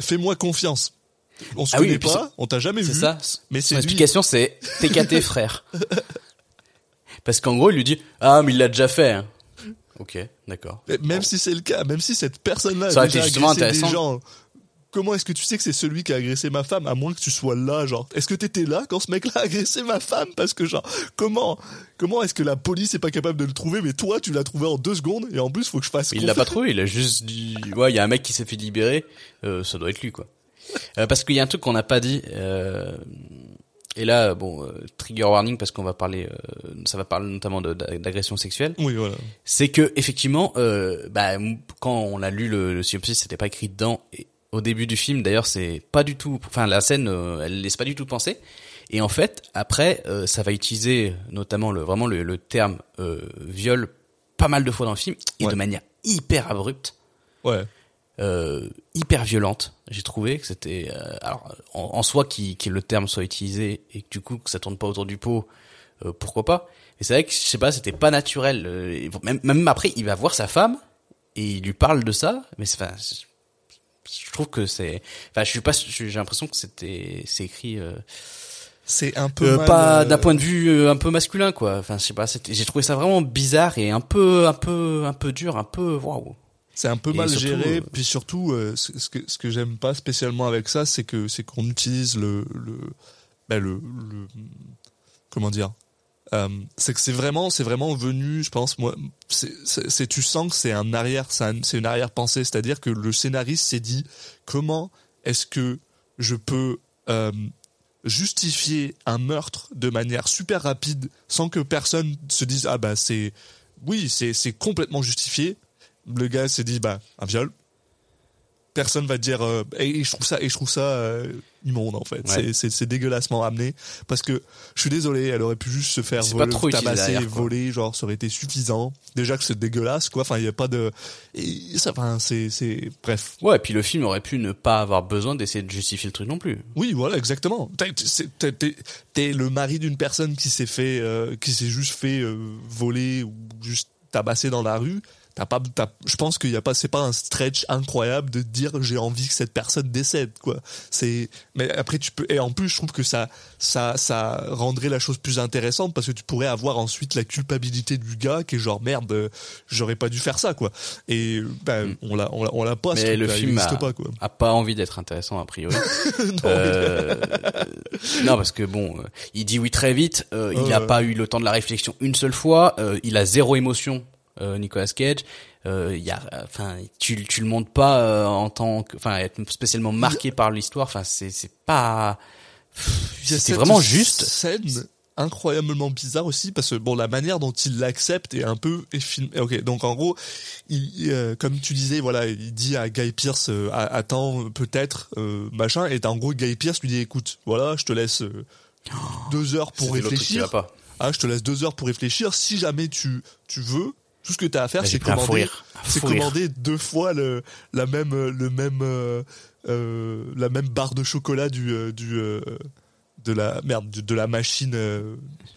Fais-moi confiance. On se Ah oui, connaît puis pas, c'est- on t'a jamais C'est vu. ça. mais c'est Son explication, c'est TKT frère. Parce qu'en gros, il lui dit ah mais il l'a déjà fait. hein. Ok, d'accord. Même si c'est le cas, même si cette personne-là Ça a déjà agressé des gens, comment est-ce que tu sais que c'est celui qui a agressé ma femme à moins que tu sois là, genre Est-ce que t'étais là quand ce mec-là a agressé ma femme? Parce que genre, comment comment est-ce que la police est pas capable de le trouver, mais toi tu l'as trouvé en deux secondes et en plus faut que je fasse. Il l'a pas trouvé, il a juste dit ouais, il y a un mec qui s'est fait libérer, euh, ça doit être lui quoi. Euh, parce qu'il y a un truc qu'on n'a pas dit. Euh, et là, bon, euh, trigger warning parce qu'on va parler, euh, ça va parler notamment d'agression sexuelle. Oui, voilà. c'est que effectivement, euh, bah, quand on a lu le, le synopsis, c'était pas écrit dedans. Et au début du film, d'ailleurs, c'est pas du tout. Enfin, la scène, euh, elle laisse pas du tout penser. Et en fait, après, euh, ça va utiliser notamment le vraiment le, le terme euh, viol pas mal de fois dans le film et Ouais. de manière hyper abrupte, Ouais. euh, hyper violente. J'ai trouvé que c'était euh, alors en, en soi qui que le terme soit utilisé et que du coup que ça tourne pas autour du pot, euh, pourquoi pas. Et c'est vrai que je sais pas, c'était pas naturel. euh, même, même après, il va voir sa femme et il lui parle de ça, mais c'est enfin, je trouve que c'est enfin je suis pas j'ai l'impression que c'était c'est écrit euh, C'est un peu euh, mal, pas euh, d'un point de vue euh, un peu masculin quoi. Enfin je sais pas j'ai trouvé ça vraiment bizarre et un peu un peu un peu dur un peu waouh. C'est un peu Et mal surtout, géré, euh, puis surtout, ce ce que, ce que j'aime pas spécialement avec ça, c'est que c'est qu'on utilise le le, ben, le le- comment dire, euh, c'est que c'est vraiment c'est vraiment venu, je pense moi, c'est tu sens que c'est un arrière, c'est un- c'est une arrière pensée, c'est-à-dire que le scénariste s'est dit comment est-ce que je peux euh, justifier un meurtre de manière super rapide sans que personne se dise ah bah c'est oui c'est c'est complètement justifié. Le gars s'est dit bah un viol personne va dire euh, et je trouve ça et je trouve ça euh, immonde en fait Ouais. c'est dégueulassement amené parce que je suis désolé elle aurait pu juste se faire voler, trop tabasser derrière, voler genre ça aurait été suffisant déjà que c'est dégueulasse quoi enfin il y a pas de et ça enfin c'est c'est bref Ouais, et puis le film aurait pu ne pas avoir besoin d'essayer de justifier le truc non plus. Oui, voilà, exactement. T'es- le mari d'une personne qui s'est fait, euh, qui s'est juste fait voler ou juste tabasser dans la rue. T'as pas, t'as- je pense qu'il y a pas, c'est pas un stretch incroyable de dire j'ai envie que cette personne décède, quoi. C'est, mais après tu peux, et en plus je trouve que ça, ça, ça rendrait la chose plus intéressante parce que tu pourrais avoir ensuite la culpabilité du gars qui est genre merde, euh, j'aurais pas dû faire ça, quoi. Et ben on l'a, on l'a, on l'a pas. Mm. Mais le film a, pas, quoi. a pas envie d'être intéressant a priori. Non, Euh, non, parce que bon, euh, il dit oui très vite. euh, il a Ouais. pas eu le temps de la réflexion une seule fois. il a zéro émotion, Nicolas Cage. Euh, il y a, enfin, tu tu le montres pas euh, en tant que, enfin, être spécialement marqué par l'histoire. Enfin, c'est c'est pas. C'est vraiment juste. scène incroyablement bizarre aussi parce que bon la manière dont il l'accepte est un peu. Ok donc en gros il, euh, comme tu disais voilà il dit à Guy Pierce euh, attends peut-être euh, machin et en gros Guy Pierce lui dit écoute voilà je te laisse euh, deux heures pour réfléchir pas. ah je te laisse deux heures pour réfléchir si jamais tu tu veux tout ce que tu as à faire c'est commander c'est commander deux fois le la même le même euh, euh, la même barre de chocolat du euh, du euh, de la merde de, de la machine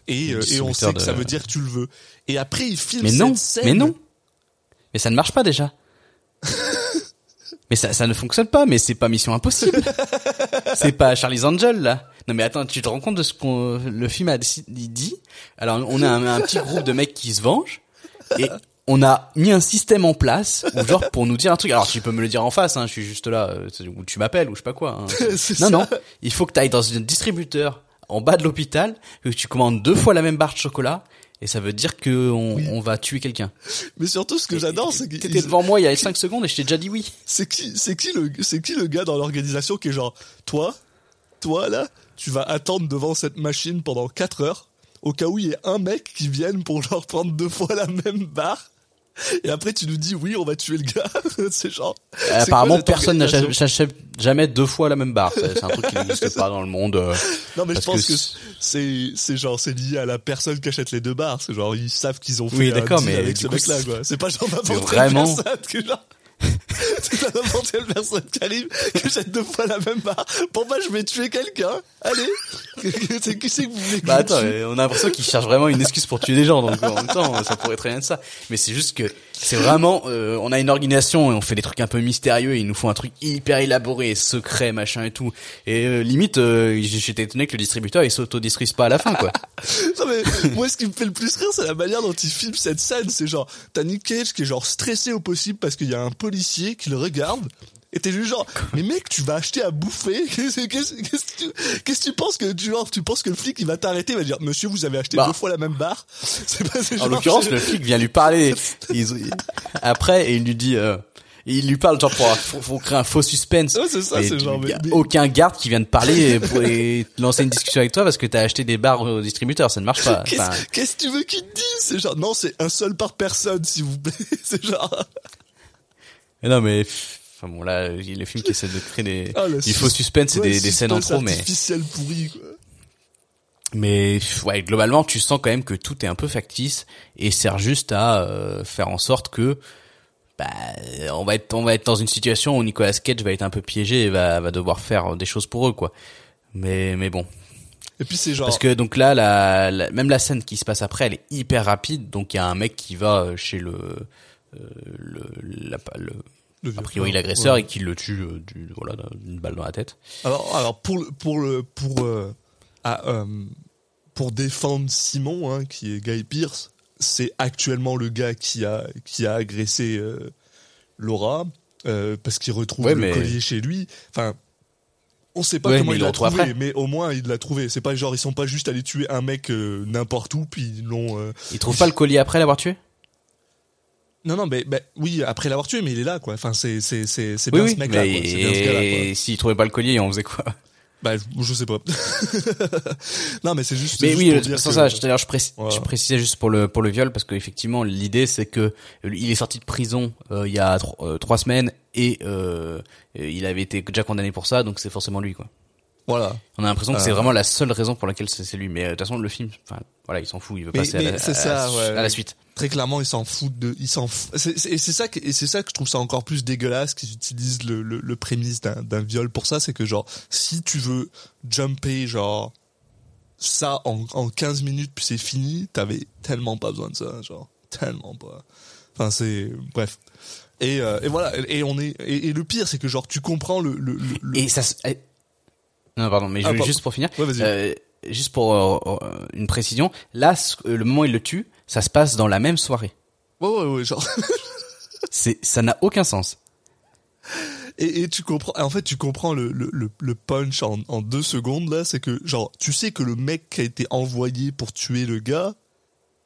et et on sait que ça veut dire que tu le veux et après il filme Mais cette non, scène mais non. Mais ça ne marche pas déjà. mais ça, ça ne fonctionne pas. Mais c'est pas Mission Impossible. c'est pas Charlie's Angel là. Non mais attends, tu te rends compte de ce qu'on le film a dit? Alors on a un, un petit groupe de mecs qui se vengent et on a mis un système en place où genre pour nous dire un truc. Alors tu peux me le dire en face, hein, je suis juste là, euh, ou tu m'appelles ou je sais pas quoi. hein. Non ça. non, il faut que tu ailles dans un distributeur en bas de l'hôpital, que tu commandes deux fois la même barre de chocolat. Et ça veut dire que on, on va tuer quelqu'un. mais surtout ce que j'adore c'est que T'étais devant moi il y a 5 secondes et je t'ai déjà dit oui. c'est qui c'est qui le c'est qui le gars dans l'organisation qui est genre toi toi là tu vas attendre devant cette machine pendant 4 heures au cas où il y ait un mec qui vienne pour genre prendre deux fois la même barre et après tu nous dis oui on va tuer le gars c'est genre quoi Apparemment cette personne n'achète jamais deux fois la même barre. C'est un truc qui n'existe pas dans le monde. euh. non mais je pense que que, c'est c'est genre c'est lié à la personne qui achète les deux barres c'est genre ils savent qu'ils ont fait Oui, un mais avec ce coup, mec là c'est- quoi c'est pas genre vraiment- personne que genre c'est pas n'importe quelle personne qui arrive qui achète deux fois la même barre pour moi je vais tuer quelqu'un allez c'est qui c'est que vous voulez que Bah je attends, on a l'impression qu'ils cherchent vraiment une excuse pour tuer des gens. Donc en même temps, ça pourrait très bien être ça. Mais c'est juste que c'est vraiment, euh, on a une organisation et on fait des trucs un peu mystérieux. Et ils nous font un truc hyper élaboré, secret, machin et tout. Et euh, limite, euh, j'étais étonné que le distributeur il s'autodestruise pas à la fin, quoi. Moi ce qui me fait le plus rire c'est la manière dont il filme cette scène. C'est genre t'as Nick Cage qui est genre stressé au possible parce qu'il y a un policier qui le regarde. Et t'es juste genre, mais mec, tu vas acheter à bouffer Qu'est-ce qu'est-ce- qu'est-ce que tu qu'est-ce que tu penses que tu, genre, tu penses que le flic il va t'arrêter, il va dire, monsieur, vous avez acheté Bah. deux fois la même barre C'est pas En l'occurrence, le flic vient lui parler ils- après et il lui dit, euh, il lui parle genre pour, pour, créer un faux suspense. Ouais, c'est ça, c'est genre, mais- mais- aucun garde qui vient te parler et, lancer une discussion avec toi parce que t'as acheté des barres au distributeur, ça ne marche pas. Qu'est-ce Enfin, que tu veux qu'il te dise? C'est genre, non, c'est un seul par personne, s'il vous plaît. C'est genre. mais non mais enfin bon là, a le film qui essaie de créer des, Ah, du faux suspense et ouais, des, des scènes en trop, mais pourri, quoi. mais ouais globalement tu sens quand même que tout est un peu factice et sert juste à euh, faire en sorte que bah, on va être on va être dans une situation où Nicolas Cage va être un peu piégé et va va devoir faire des choses pour eux quoi. Mais mais bon Et puis c'est genre. parce que donc là la, la- même la scène qui se passe après elle est hyper rapide donc il y a un mec qui va euh, chez le euh, le, la- le le a priori l'agresseur ouais. et qui le tue euh, du, voilà d'une balle dans la tête. Alors, alors pour pour le, pour euh, euh, pour défendre Simon, hein, qui est Guy Pierce, c'est actuellement le gars qui a qui a agressé Laura parce qu'il retrouve Ouais, le mais- collier chez lui. Enfin, on sait pas Ouais, comment il l'a trouvé, après. mais au moins il l'a trouvé. C'est pas genre ils sont pas juste allés tuer un mec n'importe où puis ils l'ont. euh, Il trouve pas le collier après l'avoir tué? Non non mais, mais oui après l'avoir tué mais il est là quoi. Enfin c'est c'est c'est c'est bien oui. ce mec là. mais C'est bien ce et s'il trouvait pas le collier, on faisait quoi? Bah je, sais pas. non mais c'est juste. Mais juste oui, pour dire que- ça, je, d'ailleurs, je, précis- Voilà. je précisais juste pour le pour le viol parce qu'effectivement l'idée c'est que il est sorti de prison euh, il y a tro- euh, trois semaines et euh, il avait été déjà condamné pour ça, donc c'est forcément lui quoi. Voilà. On a l'impression que c'est Euh. vraiment la seule raison pour laquelle c'est lui. Mais euh, de toute façon le film, voilà, il s'en fout, il veut Mais- passer mais à, la, c'est à- ça, à- ouais. à la suite. Très clairement, ils s'en foutent de, ils s'en c'est- et c'est ça que, et c'est ça que je trouve ça encore plus dégueulasse qu'ils utilisent le, le, le prémisse d'un, viol pour ça, c'est que genre, si tu veux jumper genre, ça en, en 15 minutes puis c'est fini, t'avais tellement pas besoin de ça, genre, tellement pas. Enfin, c'est, bref. Et, euh, et voilà, et on est, et, et le pire, c'est que genre, tu comprends le, le, Et ça se- eh, Non, pardon, mais je- Ah, juste pour finir, Ouais, euh, juste pour euh, une précision, là, le moment où il le tue, ça se passe dans la même soirée. ouais, ouais, ouais, genre. C'est, ça n'a aucun sens. Et, et tu comprends, en fait, tu comprends le, le, le, le punch en, en deux secondes là, c'est que genre, tu sais que le mec qui a été envoyé pour tuer le gars,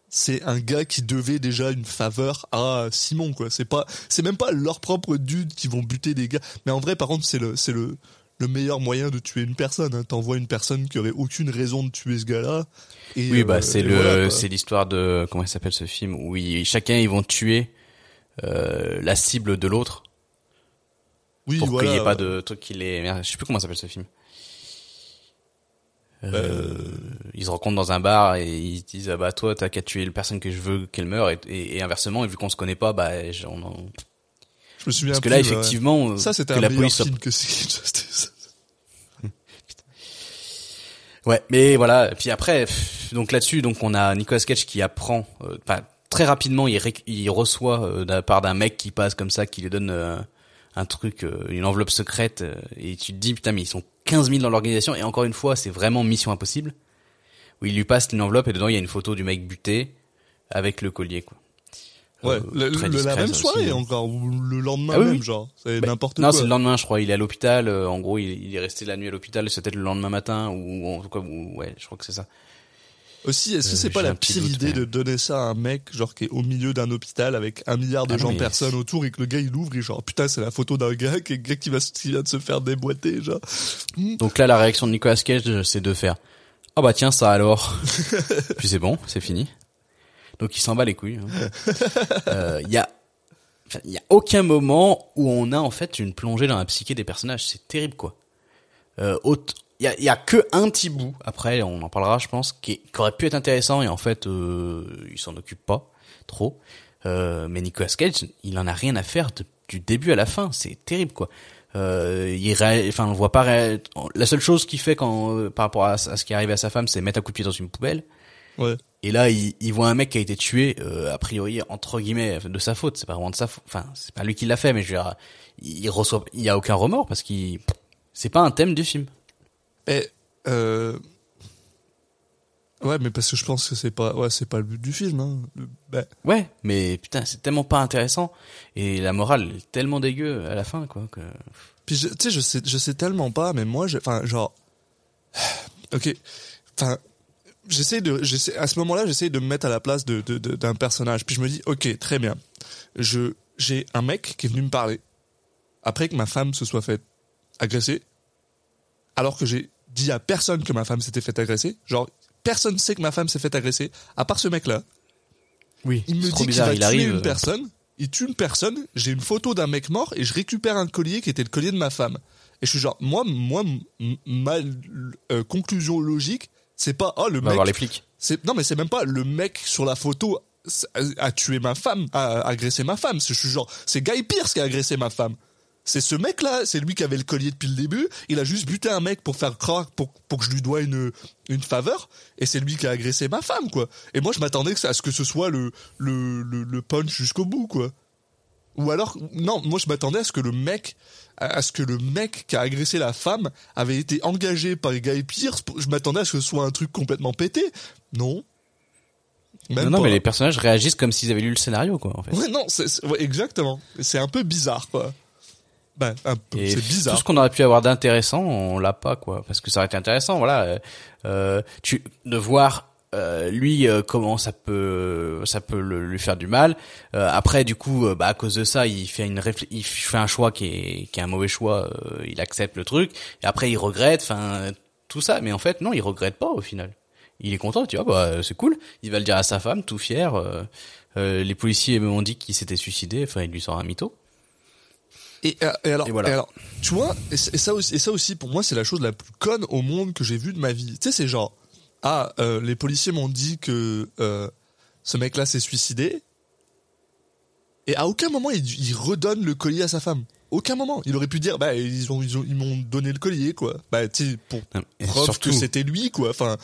c'est un gars qui devait déjà une faveur à Simon quoi. C'est pas, c'est même pas leur propre dude qui vont buter des gars. Mais en vrai, par contre, c'est le, c'est le, le meilleur moyen de tuer une personne. Hein. T'envoies une personne qui aurait aucune raison de tuer ce gars-là. Et, Oui, euh, bah c'est et le, voilà, c'est l'histoire de comment il s'appelle ce film où ils- chacun ils vont tuer euh, la cible de l'autre oui, pour voilà, qu'il n'y ait pas de truc qui les. Merde, je sais plus comment s'appelle ce film. Euh, Ils se rencontrent dans un bar et ils se disent ah bah toi t'as qu'à tuer la personne que je veux qu'elle meure et, et, et inversement et vu qu'on se connaît pas bah on en- Je me souviens parce que là plus, effectivement euh, ça c'était un la meilleur police film que Justice. Ouais, mais voilà. Et puis après, donc là-dessus, donc on a Nicolas Cage qui apprend, euh, très rapidement, il, il reçoit euh, de la part d'un mec qui passe comme ça, qui lui donne euh, un truc, euh, une enveloppe secrète, et tu te dis putain, mais ils sont 15 000 dans l'organisation, et encore une fois, c'est vraiment mission impossible. Où il lui passe une enveloppe et dedans il y a une photo du mec buté avec le collier, quoi. Ouais, Euh, le- très le- la même aussi, soirée hein. encore, ou le lendemain Ah oui, même, oui. genre. C'est Bah, n'importe Non, quoi. c'est le lendemain, je crois. Il est à l'hôpital. euh, en gros, il, il est resté la nuit à l'hôpital. C'est peut-être le lendemain matin ou en tout cas, ou- ouais, je crois que c'est ça. Aussi, est-ce que Euh, c'est pas j'ai la pire doute, idée mais- de donner ça à un mec, genre, qui est au milieu d'un hôpital avec un milliard de Ah non, gens, mais- personnes autour, et que le gars, il ouvre, et genre, putain, c'est la photo d'un gars, qui, gars qui, va, qui vient de se faire déboîter, genre. Donc là, la réaction de Nicolas Cage, c'est de faire ah bah tiens ça alors. Puis c'est bon, c'est fini. Donc il s'en bat les couilles. hein. Euh, Il y a, il y a aucun moment où on a en fait une plongée dans la psyché des personnages. C'est terrible quoi. Euh, il il y a que un petit bout. Après, on en parlera, je pense, qui, aurait pu être intéressant et en fait, euh, il s'en occupe pas trop. Euh, mais Nicolas Cage, il en a rien à faire du début à la fin. C'est terrible quoi. Euh, il voit pas. La seule chose qu'il fait euh, par rapport à, à ce qui est arrivé à sa femme, c'est mettre un coup de pied dans une poubelle. Ouais. Et là, il, il voit un mec qui a été tué, euh, a priori entre guillemets de sa faute. C'est pas vraiment de sa faute. Enfin, c'est pas lui qui l'a fait, mais je veux dire, il reçoit, il y a aucun remords parce qu'il, c'est pas un thème du film. Et, euh... Ouais, mais parce que je pense que c'est pas, ouais, c'est pas le but du film, hein. Ben, Ouais, mais putain, c'est tellement pas intéressant et la morale est tellement dégueu à la fin, quoi. Que... Puis tu sais, je sais, je sais tellement pas, mais moi, enfin, genre, ok, enfin, j'essaie de, j'essaie, à ce moment-là, j'essaie de me mettre à la place de, de- de- d'un personnage. Puis je me dis, ok, très bien, je, j'ai un mec qui est venu me parler après que ma femme se soit faite agresser, alors que j'ai dit à personne que ma femme s'était fait agresser. Genre, personne sait que ma femme s'est fait agresser, à part ce mec-là. Oui, Il me c'est dit trop qu'il va Il tuer arrive. une personne. Il tue une personne. J'ai une photo d'un mec mort et je récupère un collier qui était le collier de ma femme. Et je suis genre, moi, moi, ma euh, conclusion logique, c'est pas oh le On va mec. voir les flics. C'est non mais c'est même pas le mec sur la photo a, tué ma femme, a, agressé ma femme. Je suis genre, c'est Guy Pierce qui a agressé ma femme. C'est ce mec-là, c'est lui qui avait le collier depuis le début. Il a juste buté un mec pour faire croire, pour, pour que je lui dois une, une faveur. Et c'est lui qui a agressé ma femme, quoi. Et moi, je m'attendais à ce que ce soit le, le, le, le punch jusqu'au bout, quoi. Ou alors, non, moi, je m'attendais à ce que le mec, à ce que le mec qui a agressé la femme avait été engagé par Guy Pierce. Je m'attendais à ce que ce soit un truc complètement pété. Non. Même non, non, mais les personnages réagissent comme s'ils avaient lu le scénario, quoi, en fait. Ouais, non, c'est, ouais, exactement. C'est un peu bizarre, quoi. Ben, un peu, c'est tout bizarre. ce qu'on aurait pu avoir d'intéressant, on l'a pas, quoi. Parce que ça aurait été intéressant, voilà. euh, euh, tu, de voir euh, lui euh, comment ça peut, ça peut le- lui faire du mal. Euh, après, du coup, euh, bah à cause de ça, il fait une il fait un choix qui est, qui est un mauvais choix. euh, il accepte le truc et après il regrette. Enfin, tout ça. Mais en fait, non, il regrette pas au final. Il est content, tu vois, bah c'est cool. Il va le dire à sa femme, tout fier. euh, euh, les policiers m'ont dit qu'il s'était suicidé. Enfin, il lui sort un mytho. Et, et alors, Et voilà. et alors, tu vois, et ça aussi, et ça aussi, pour moi, c'est la chose la plus conne au monde que j'ai vue de ma vie. Tu sais, c'est genre, ah, euh, les policiers m'ont dit que euh, ce mec-là s'est suicidé. Et à aucun moment, il, il redonne le collier à sa femme. Aucun moment. Il aurait pu dire, bah, ils ont, ils ont, ils m'ont donné le collier, quoi. Bah, tu sais, pour et preuve surtout- que c'était lui, quoi. Enfin,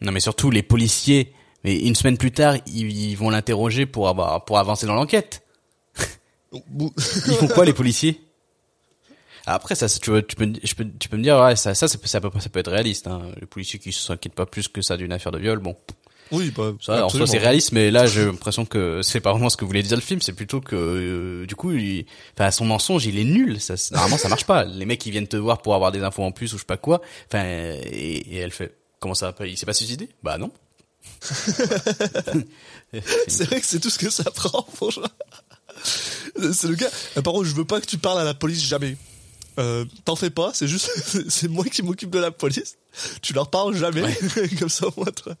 Non, mais surtout les policiers. Mais une semaine plus tard, ils, ils vont l'interroger pour avoir, pour avancer dans l'enquête. Ils font quoi les policiers? Après ça, tu, vois, tu peux, je peux, tu peux me dire ouais, ça, ça, ça peut, ça peut, ça peut être réaliste. Hein. Les policiers qui s'inquiètent pas plus que ça d'une affaire de viol, bon, oui, bah, ça, en soi c'est réaliste, mais là j'ai l'impression que c'est pas vraiment ce que voulait dire le film, c'est plutôt que euh, du coup, il, enfin son mensonge il est nul. Ça, normalement ça marche pas. Les mecs ils viennent te voir pour avoir des infos en plus ou je sais pas quoi. Enfin et, et elle fait comment ça Il s'est pas suicidé? Bah non. C'est vrai que c'est tout ce que ça prend, franchement. C'est le gars. Par contre, je veux pas que tu parles à la police jamais. Euh, T'en fais pas, c'est juste, c'est moi qui m'occupe de la police. Tu leur parles jamais, comme ça moi toi.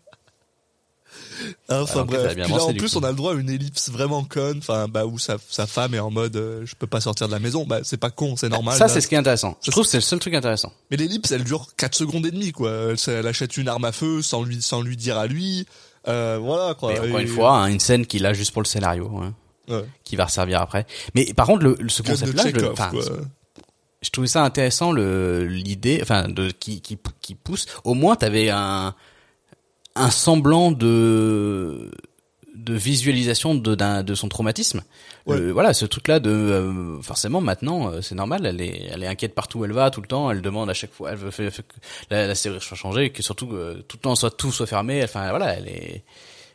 Enfin Ah, ok, ça a bref. Puis là en plus coup. on a le droit à une ellipse vraiment conne, enfin bah où sa, sa femme est en mode euh, je peux pas sortir de la maison, bah c'est pas con, c'est normal. ça là. c'est ce qui est intéressant. Je Ça, trouve que c'est le seul truc intéressant. Mais l'ellipse elle dure 4 secondes et demie quoi. Elle, elle achète une arme à feu sans lui sans lui dire à lui. Euh, voilà quoi. Mais encore Et- une fois, hein, une scène qu'il a juste pour le scénario, hein, Ouais. qui va resservir après. Mais par contre, le, le- ce je, le- enfin, quoi. Je trouvais ça intéressant le l'idée, enfin, de qui qui qui pousse. Au moins, t'avais un un semblant de de visualisation de d'un de son traumatisme. Ouais. Le- voilà, ce truc-là de euh, forcément maintenant, euh, c'est normal. Elle est elle est inquiète partout où elle va, tout le temps. Elle demande à chaque fois, elle veut fait que la, la serrure soit changée, que surtout euh, tout le temps soit tout soit fermé. Enfin voilà, elle est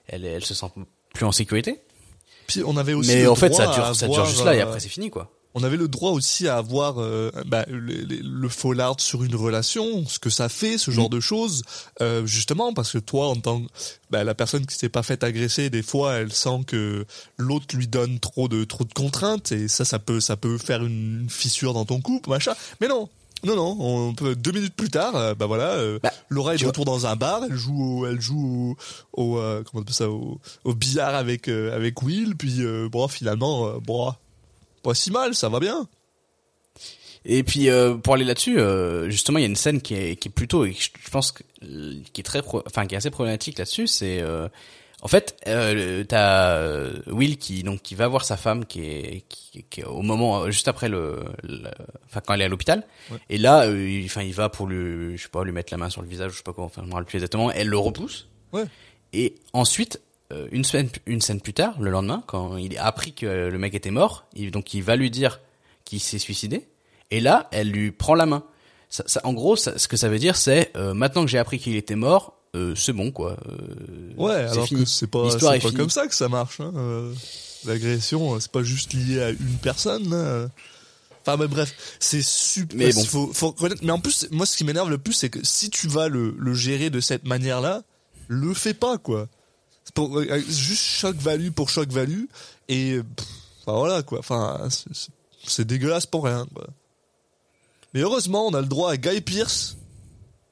elle elle se sent plus en sécurité. Puis on avait aussi Mais en fait, ça dure, ça dure juste là et euh, après c'est fini quoi. On avait le droit aussi à avoir euh, bah, le, le, le faux lard sur une relation, ce que ça fait, ce Mm. genre de choses, euh, justement parce que toi, en tant que bah, la personne qui s'est pas faite agresser, des fois, elle sent que l'autre lui donne trop de trop de contraintes et ça, ça peut ça peut faire une, fissure dans ton couple, machin. Mais non. Non non, on peut deux minutes plus tard, euh, bah voilà, euh, Bah, Laura est de retour dans un bar, elle joue, au, elle joue au, au, euh, comment on appelle ça, au, au billard avec avec Will, puis bon finalement, bon, pas si mal, ça va bien. Et puis euh, pour aller là-dessus, euh, justement, il y a une scène qui est, qui est plutôt, et je pense, que, euh, qui est très, pro- enfin, qui est assez problématique là-dessus. C'est, euh, en fait, t'as Will qui donc qui va voir sa femme qui est, qui, qui est au moment juste après le, le- enfin quand elle est à l'hôpital. Et là, il, enfin, il va pour lui, je sais pas, lui mettre la main sur le visage, je sais pas quoi, enfin, je me rappelle plus exactement. Elle le repousse. Ouais. Et ensuite, euh, une semaine, une scène plus tard, le lendemain, quand il a appris que euh, le mec était mort, il, donc il va lui dire qu'il s'est suicidé. Et là, elle lui prend la main. Ça, ça- en gros, ça- ce que ça veut dire, c'est euh, maintenant que j'ai appris qu'il était mort, euh, c'est bon quoi. Ouais, alors fini. que c'est pas, c'est pas comme ça que ça marche. Hein. L'agression, c'est pas juste lié à une personne. hein. Enfin, mais bref, c'est super. Mais bon. faut, faut reconnaître- Mais en plus, moi, ce qui m'énerve le plus, c'est que si tu vas le, le gérer de cette manière-là, le fais pas, quoi. Pour, euh, juste choc value pour choc value. Et, enfin, voilà, quoi. Enfin, c'est- dégueulasse pour rien. Mais heureusement, on a le droit à Guy Pierce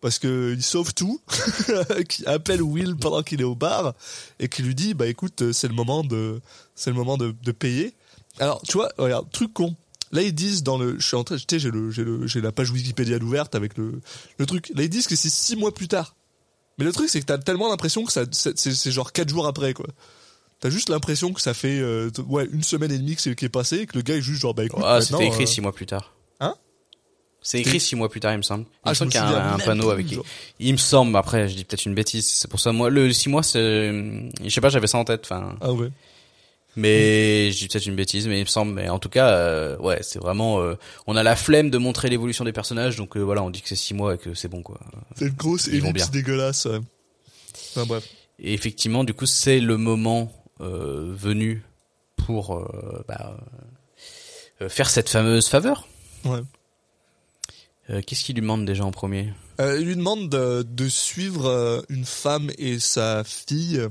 parce que il sauve tout, qui appelle Will pendant qu'il est au bar et qui lui dit bah écoute euh, c'est le moment de c'est le moment de, de payer. Alors tu vois regarde truc con. Là ils disent dans le je suis en train j'ai le j'ai la page Wikipédia ouverte avec le le truc. Là ils disent que c'est six mois plus tard. Mais le truc c'est que t'as tellement l'impression que ça c'est genre quatre jours après quoi. T'as juste l'impression que ça fait euh, ouais une semaine et demie que c'est qui est passé et que le gars est juste genre bah écoute Ah, c'était écrit euh, six mois plus tard. Hein? C'est écrit six mois plus tard, il me semble. Il Ah, me semble me qu'il y a souviens un, un même panneau avec. genre. Il me semble. Après, je dis peut-être une bêtise. C'est pour ça moi le six mois, c'est, je sais pas, j'avais ça en tête. Enfin, Ah ouais. Mais je dis peut-être une bêtise, mais il me semble. Mais en tout cas, euh, ouais, c'est vraiment. euh, on a la flemme de montrer l'évolution des personnages, donc euh, voilà, on dit que c'est six mois et que c'est bon quoi. C'est une grosse ellipse dégueulasse. Enfin bref. Et effectivement, du coup, c'est le moment euh, venu pour euh, bah, euh, faire cette fameuse faveur. Ouais. Euh, Qu'est-ce qu'il lui demande déjà en premier? Euh, il lui demande de, de suivre une femme et sa fille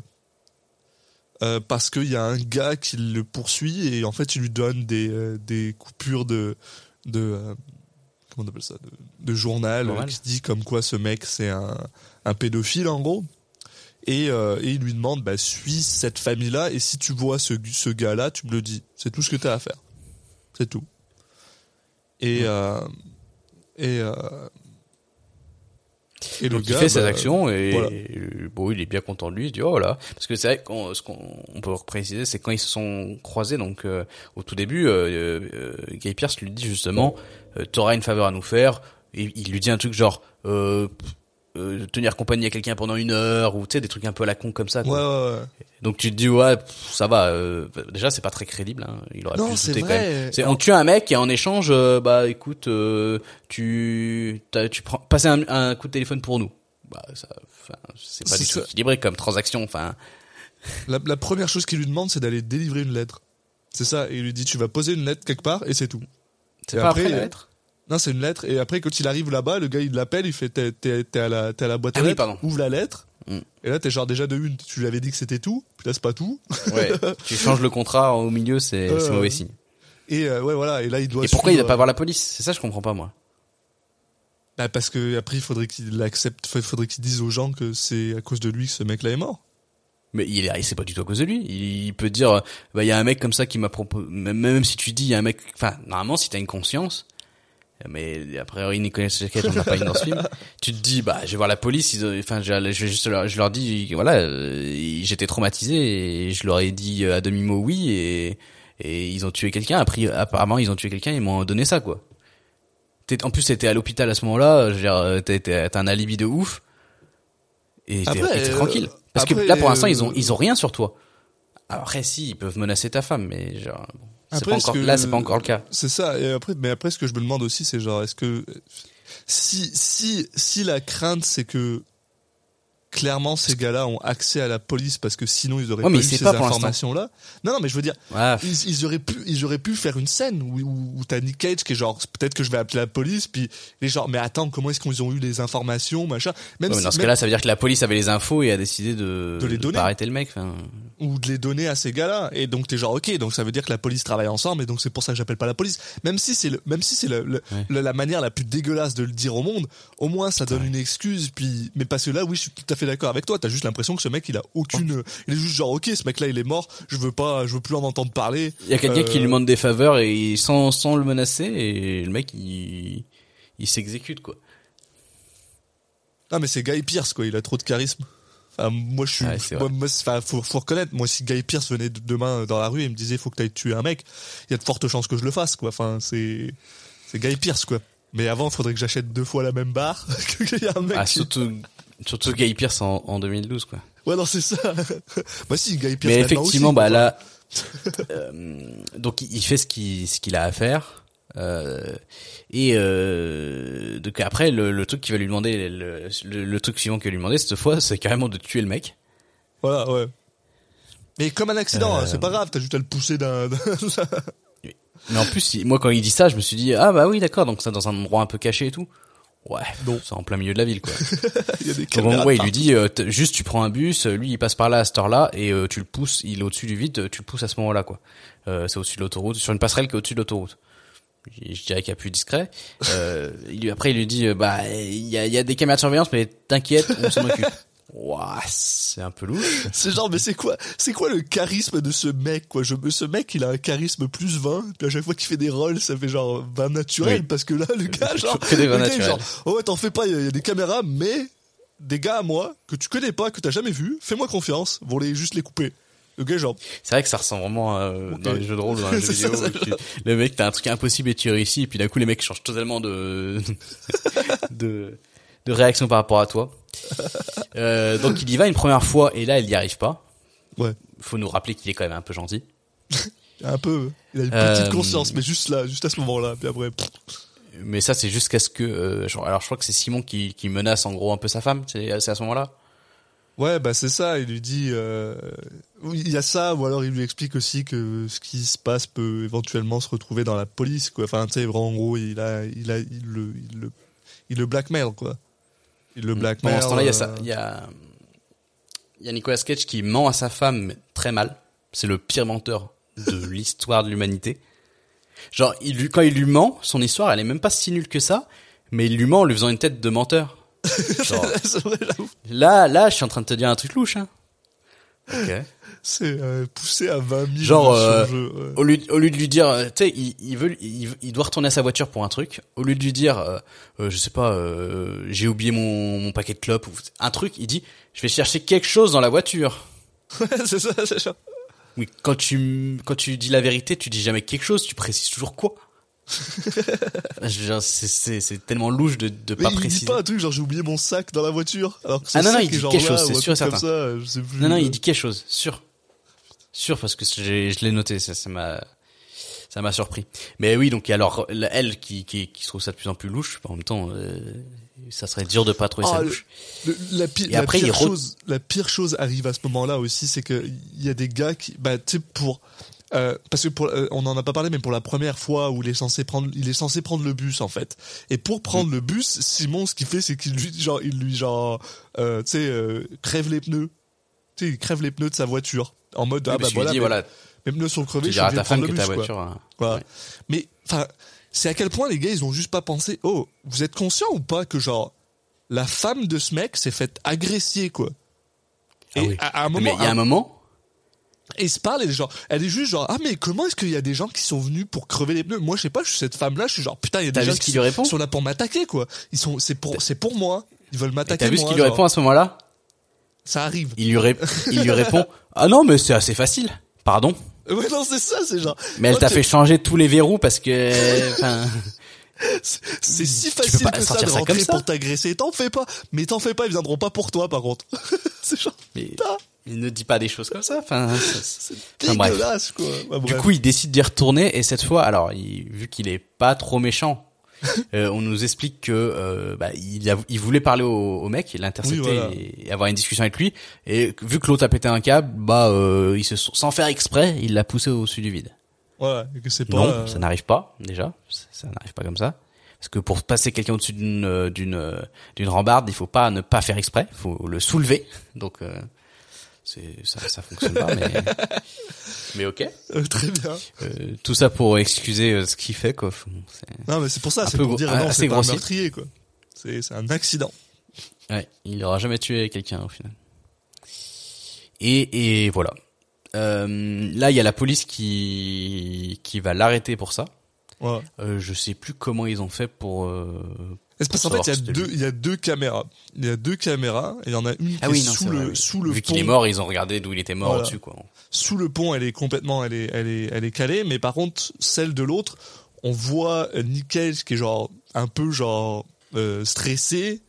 euh, parce qu'il y a un gars qui le poursuit et en fait il lui donne des, euh, des coupures de de euh, comment on appelle ça de, de journal, qui dit comme quoi ce mec c'est un, un pédophile en gros. Et, euh, et il lui demande bah suis cette famille là et si tu vois ce, ce gars là tu me le dis. C'est tout ce que tu as à faire. C'est tout. Et euh, et euh, et Donc il gars, fait bah, action et voilà. euh, bon, il est bien content de lui. Il dit oh voilà, parce que c'est vrai qu'on ce qu'on on peut préciser, c'est quand ils se sont croisés. Donc euh, au tout début, euh, euh, Guy Pierce lui dit justement, euh, t'auras une faveur à nous faire. Et il lui dit un truc genre euh, tenir compagnie à quelqu'un pendant une heure ou tu sais des trucs un peu à la con comme ça. Ouais, quoi. ouais, ouais. Donc tu te dis ouais, pff, ça va. euh, déjà c'est pas très crédible. Hein. Il aurait pu c'est vrai. même. C'est on tue un mec et en échange, euh, bah écoute, euh, tu tu prends passer un, un coup de téléphone pour nous. Bah ça, c'est pas du tout équilibré comme transaction. Enfin, La, la première chose qu'il lui demande, c'est d'aller délivrer une lettre. C'est ça. Et il lui dit, tu vas poser une lettre quelque part et c'est tout. c'est pas après, après, la lettre? Non, c'est une lettre. Et après, quand il arrive là-bas, le gars, il l'appelle, il fait, t'es, t'es, t'es à la, t'es à la boîte Ah à oui, lettres, pardon. ouvre la lettre. Mm. Et là, t'es genre déjà de une. Tu lui avais dit que c'était tout. Puis là, c'est pas tout. Ouais. tu changes le contrat au milieu, c'est Euh, c'est mauvais signe. Et ouais, voilà. Et là, il doit. Et pourquoi il va pas voir la police? C'est ça je comprends pas moi. Bah, parce que après, il faudrait qu'il l'accepte. Il faudrait qu'il dise aux gens que c'est à cause de lui que ce mec-là est mort. Mais il est, c'est pas du tout à cause de lui. Il, peut dire, euh, bah il y a un mec comme ça qui m'a proposé. Même si tu dis, il y a un mec. Enfin, normalement, si t'as une conscience, mais a priori Nicolas Cage on n'a pas une dans ce film. Tu te dis, bah je vais voir la police. Ils, ont- enfin, je, vais juste leur, je leur dis, voilà, euh, j'étais traumatisé et je leur ai dit à demi mot oui et et ils ont tué quelqu'un. Après, apparemment, ils ont tué quelqu'un. Ils m'ont donné ça quoi. T'es- en plus, t'étais à l'hôpital à ce moment-là. Je veux dire, euh, t'as un alibi de ouf. Et t'es euh, tranquille. Parce après, que là, pour l'instant, ils ont, euh, ils ont rien sur toi. Alors après, si, ils peuvent menacer ta femme, mais genre, bon, Après, pas encore, que- là, c'est pas encore le cas. C'est ça. Et après, mais après, ce que je me demande aussi, c'est genre, est-ce que si si si la crainte, c'est que clairement ces gars-là ont accès à la police parce que sinon ils auraient Ouais, pas eu ces informations-là. Non, non, mais je veux dire, Ouais, ils, ils auraient pu ils auraient pu faire une scène où où, où t'as Nick Cage qui est genre peut-être que je vais appeler la police puis les genre mais attends comment est-ce qu'ils ont eu les informations machin? Même Ouais, si- dans ce même- cas-là, ça veut dire que la police avait les infos et a décidé de, De les donner. arrêter le mec. Ou de les donner à ces gars-là. Et donc t'es genre ok donc ça veut dire que la police travaille ensemble et donc c'est pour ça que j'appelle pas la police. Même si c'est même si c'est la manière la plus dégueulasse de le dire au monde au moins ça donne une excuse puis mais parce que là oui je suis tout à fait d'accord avec toi t'as juste l'impression que ce mec il a aucune il est juste genre ok ce mec là il est mort je veux pas je veux plus en entendre parler il y a quelqu'un Euh, qui lui demande des faveurs et sans, sans le menacer et le mec, il, il s'exécute, quoi. ah mais c'est Guy Pierce quoi il a trop de charisme Enfin, moi, je suis. Moi, moi, enfin, faut, faut reconnaître. Moi, si Guy Pierce venait de- demain dans la rue et me disait, faut que t'ailles tuer un mec, il y a de fortes chances que je le fasse, quoi. Enfin, c'est, c'est Guy Pierce, quoi. Mais avant, il faudrait que j'achète deux fois la même barre. qu'il y a un mec. Ah, qui- surtout, surtout Guy Pierce en, en 2012, quoi. Ouais, non, c'est ça. bah, si, Guy Pierce. Mais effectivement, aussi, bah là, euh, donc il fait ce qu'il ce qu'il a à faire. Euh, et euh, donc après, le, le truc qu'il va lui demander, le, le, le truc suivant qu'il va lui demander cette fois, c'est carrément de tuer le mec. Voilà, ouais. Mais comme un accident, Euh, hein, c'est pas grave, t'as juste à le pousser d'un. Mais en plus, moi quand il dit ça, je me suis dit ah bah oui d'accord, donc ça dans un endroit un peu caché et tout. Ouais, Non. c'est en plein milieu de la ville quoi. il y a des Donc gros, il lui dit euh, juste tu prends un bus, euh, lui il passe par là à cette heure-là et euh, tu le pousses, il est au-dessus du vide, tu le pousses à ce moment-là quoi. Euh, c'est au-dessus de l'autoroute, sur une passerelle qui est au-dessus de l'autoroute. Je je dirais qu'il y a plus discret. Euh, il après il lui dit euh, bah il y a, y a des caméras de surveillance mais t'inquiète, on s'en occupe. Ouah, c'est un peu louche. C'est genre, mais c'est quoi, c'est quoi le charisme de ce mec, quoi? Je, ce mec, il a un charisme plus 20, puis à chaque fois qu'il fait des rôles, ça fait genre 20 naturel, Oui. parce que là, le gars, genre, des le gars, genre, oh ouais, t'en fais pas, il y, a- il y a des caméras, mais des gars à moi, que tu connais pas, que t'as jamais vu, fais-moi confiance, vont les, juste les couper. Le gars, genre, C'est vrai que ça ressemble vraiment euh, dans les jeux de rôle, dans les jeux ça, vidéo. tu- le mec, t'as un truc impossible et tu réussis, et puis d'un coup, les mecs changent totalement de, de, de réaction par rapport à toi. Euh, donc il y va une première fois, et là, il n'y arrive pas. ouais, Faut nous rappeler qu'il est quand même un peu gentil. un peu, il a une Euh, petite conscience, mais juste là, juste à ce moment-là, puis après, pff, Mais ça, c'est jusqu'à ce que, euh, genre- alors je crois que c'est Simon qui, qui menace en gros un peu sa femme. C'est à ce moment-là. Ouais, bah c'est ça. Il lui dit, euh, il y a ça, ou alors il lui explique aussi que ce qui se passe peut éventuellement se retrouver dans la police, quoi. Enfin, tu sais, vraiment, en gros, il a, il a, il le, il le, il le blackmail, quoi. Le blackmail. Pendant ce temps-là, il y a euh, ça, il y a, il y a Nicolas Cage qui ment à sa femme mais très mal. C'est le pire menteur de l'histoire de l'humanité. Genre, il lui, quand il lui ment, son histoire, elle est même pas si nulle que ça, mais il lui ment en lui faisant une tête de menteur. Genre, vrai, là, là, je suis en train de te dire un truc louche, hein. Ok. C'est euh, poussé à 20 000 Genre, euh, jeu, ouais. au lieu, au lieu de lui dire, euh, tu sais, il, il veut, il, il doit retourner à sa voiture pour un truc. Au lieu de lui dire, euh, euh, je sais pas, j'ai oublié mon, mon paquet de clopes ou un truc, il dit, je vais chercher quelque chose dans la voiture. c'est ça, c'est ça. Oui, quand tu, quand tu dis la vérité, tu dis jamais quelque chose, tu précises toujours quoi. C'est, tellement louche de, de Mais pas il dit préciser. pas un truc genre j'ai oublié mon sac dans la voiture. Alors que Ah non, non, il dit quelque chose, c'est sûr et certain. ça. Non, non, il dit quelque chose, sûr. Sûr, parce que je l'ai noté, ça, m'a, ça m'a surpris. Mais oui, donc, alors, elle qui, qui, qui trouve ça de plus en plus louche, en même temps, euh, ça serait dur de pas trouver Ah, ça le- louche. Le- la, pi- Et la après, pire chose, la pire chose arrive à ce moment-là aussi, c'est que il y a des gars qui, bah, tu sais, pour, euh, parce que pour, euh, on en a pas parlé, mais pour la première fois où il est censé prendre, il est censé prendre le bus en fait. Et pour prendre le bus, Simon, ce qu'il fait, c'est qu'il lui, genre, il lui genre, euh, tu sais, euh, crève les pneus. Tu sais, il crève les pneus de sa voiture en mode Oui, ah bah voilà, mes, voilà, mes pneus sont crevés, je suis obligé de prendre femme le que ta bus, quoi. voiture, hein. Voilà. Ouais. Mais enfin, c'est à quel point les gars ils ont juste pas pensé. Oh, vous êtes conscient ou pas que genre la femme de ce mec s'est faite agresser quoi? Ah Et oui. à, à un Mais moment, il y a un moment, et se parlent, elle est genre, elle est juste genre ah mais comment est-ce qu'il y a des gens qui sont venus pour crever les pneus? Moi je sais pas, je suis cette femme là, je suis genre putain il y a des gens qui qu'il lui répond? sont là pour m'attaquer quoi. Ils sont c'est pour c'est pour moi. Ils veulent m'attaquer. t'as vu ce qu'il lui répond à ce moment-là? Ça arrive. Il lui, ré- il lui répond, ah non, mais c'est assez facile. Pardon. Ouais non c'est ça, c'est genre. Mais elle Oh, t'a fait changer tous les verrous parce que, enfin, C'est si facile que ça de ça rentrer comme ça. pour t'agresser. T'en fais pas. Mais t'en fais pas, ils viendront pas pour toi par contre. c'est genre mais il ne dit pas des choses comme ça. Enfin, c'est- c'est Enfin, bref. dégueulasse quoi. Bah, Du coup, il décide d'y retourner et cette fois, alors, il, vu qu'il est pas trop méchant, euh, on nous explique que euh, bah, il, a- il voulait parler au, au mec, Oui, voilà. et avoir une discussion avec lui. Et vu que l'autre a pété un câble, bah, euh, il se, sans faire exprès, il l'a poussé au-dessus du vide. Voilà, et que c'est pas. Non, euh, ça n'arrive pas déjà. Ça, ça n'arrive pas comme ça. Parce que pour passer quelqu'un au-dessus d'une euh, d'une euh, d'une rambarde, il faut pas ne pas faire exprès, il faut le soulever. Donc euh, c'est ça ça fonctionne pas mais mais OK. euh, très bien. Euh, tout ça pour excuser euh, ce qu'il fait quoi. Non, mais c'est pour ça, c'est pour gros- dire non, c'est pas un meurtrier quoi. C'est c'est un accident. Ouais, il aura jamais tué quelqu'un au final. Et et voilà. Euh, là, il y a la police qui qui va l'arrêter pour ça. Euh, je sais plus comment ils ont fait pour. C'est parce qu'en fait, il y a deux, lui. il y a deux caméras. Il y a deux caméras, et il y en a une qui Ah oui, est non, sous le, sous le Vu pont. qu'il est mort, ils ont regardé d'où il était mort Voilà. au-dessus, quoi. Sous le pont, elle est complètement, elle est, elle est, elle est calée, mais par contre, celle de l'autre, on voit Nick Cage qui est genre, un peu genre, euh, stressé,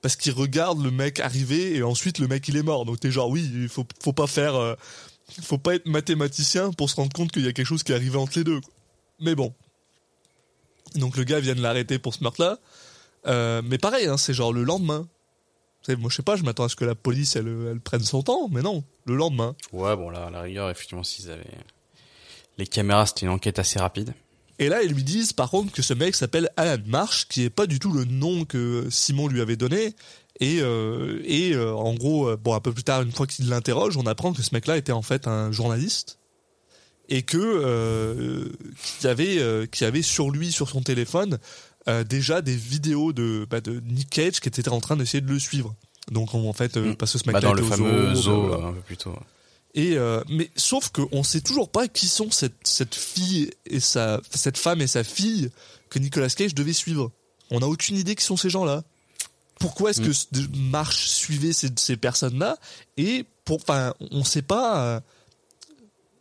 parce qu'il regarde le mec arriver, et ensuite le mec il est mort. Donc t'es genre, oui, il faut, faut pas faire, euh, faut pas être mathématicien pour se rendre compte qu'il y a quelque chose qui est arrivé entre les deux. quoi. Mais bon. Donc le gars vient de l'arrêter pour ce meurtre-là. Euh, mais pareil, hein, c'est genre le lendemain. Moi je sais pas, je m'attends à ce que la police elle, elle prenne son temps, mais non, le lendemain. Ouais, bon, là, à la rigueur, effectivement, s'ils avaient... Les caméras, c'était une enquête assez rapide. Et là, ils lui disent par contre que ce mec s'appelle Alan Marsh, qui est pas du tout le nom que Simon lui avait donné. Et, euh, et euh, en gros, bon, un peu plus tard, une fois qu'il l'interroge, on apprend que ce mec-là était en fait un journaliste et que euh, qu'il y avait, euh, avait sur lui, sur son téléphone, euh, déjà des vidéos de, bah, de Nick Cage qui était en train d'essayer de le suivre. Donc en fait, euh, parce que ce Bah, dans le fameux zoo, zoo, blablabla. un peu plus tôt. Et euh, mais sauf que on sait toujours pas qui sont cette cette fille et sa cette femme et sa fille que Nicolas Cage devait suivre. On n'a aucune idée qui sont ces gens-là. Pourquoi est-ce que de- Marche suivait ces, ces personnes-là et pour enfin on sait pas euh,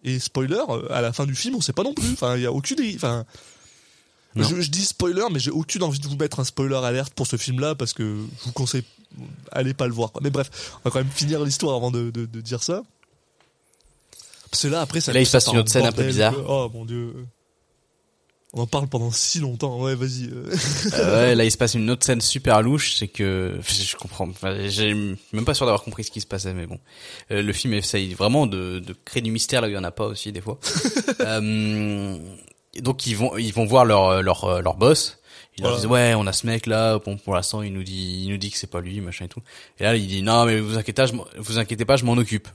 et spoiler euh, à la fin du film on sait pas non plus. Enfin il y a aucune enfin. Je, je dis spoiler mais j'ai aucune envie de vous mettre un spoiler alerte pour ce film-là parce que je vous conseille allez pas le voir. quoi. Mais bref on va quand même finir l'histoire avant de, de, de dire ça. Parce que là, après, ça Là, il se passe une autre scène un peu bizarre. Oh mon dieu. On en parle pendant si longtemps. Ouais, vas-y. euh. Euh, ouais, là, il se passe une autre scène super louche, c'est que je comprends. Enfin, j'ai même pas sûr d'avoir compris ce qui se passait, mais bon, Euh, le film essaye vraiment de, de créer du mystère là où il y en a pas aussi des fois. euh, donc ils vont ils vont voir leur leur leur boss. Ils leur disent ouais, on a ce mec là. Bon, pour l'instant, il nous dit il nous dit que c'est pas lui, machin et tout. Et là, il dit non, mais vous inquiétez, je vous inquiétez pas, je m'en occupe.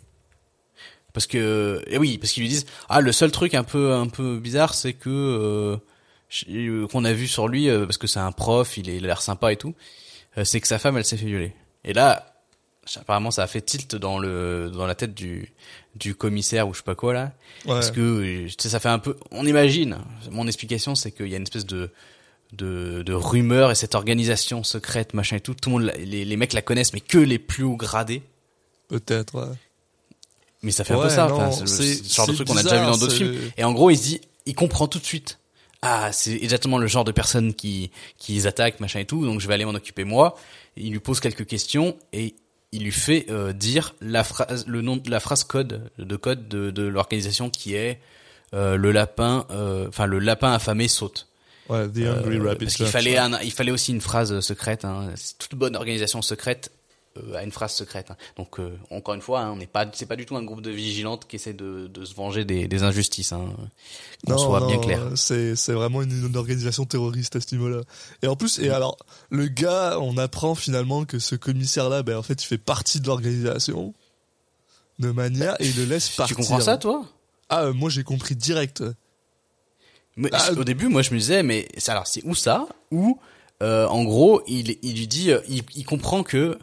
Parce que et oui, parce qu'ils lui disent ah le seul truc un peu un peu bizarre, c'est que euh, euh, qu'on a vu sur lui euh, parce que c'est un prof, il est- l'air sympa et tout, euh, c'est que sa femme elle s'est fait violer. Et là, apparemment ça a fait tilt dans le dans la tête du du commissaire ou je sais pas quoi là, Ouais. parce que tu sais, ça fait un peu, on imagine. Mon explication c'est qu'il y a une espèce de de, de rumeur et cette organisation secrète machin et tout, tout le monde les, les mecs la connaissent mais que les plus hauts gradés. Peut-être. ouais. Mais ça fait un peu ça. non, Enfin, c'est le- genre de truc qu'on a déjà vu dans d'autres films. Et en gros, il se dit, il comprend tout de suite. Ah, c'est exactement le genre de personnes qui qui les attaquent, machin et tout. Donc je vais aller m'en occuper moi. Il lui pose quelques questions et il lui fait euh, dire la phrase, le nom de la phrase code de code de, de l'organisation qui est euh, le lapin, euh, enfin le lapin affamé saute. Ouais, The Hungry Rabbit. parce qu'il fallait un, il fallait aussi une phrase secrète. Hein. Toute bonne organisation secrète euh, a une phrase secrète. hein. Donc euh, encore une fois, hein, on n'est pas, c'est pas du tout un groupe de vigilantes qui essaie de, de se venger des, des injustices. Hein. Qu'on Non, soit non, bien clair. C'est, c'est vraiment une, une organisation terroriste à ce niveau-là. Et en plus, et Mm. alors, le gars, on apprend finalement que ce commissaire-là, ben, en fait, il fait partie de l'organisation. De manière, et il le laisse Tu partir. comprends ça, toi? Ah, euh, moi, j'ai compris direct. Mais Ah, Au début, moi, je me disais, mais alors c'est où ça? Ou euh, en gros, il, il lui dit, il, il comprend que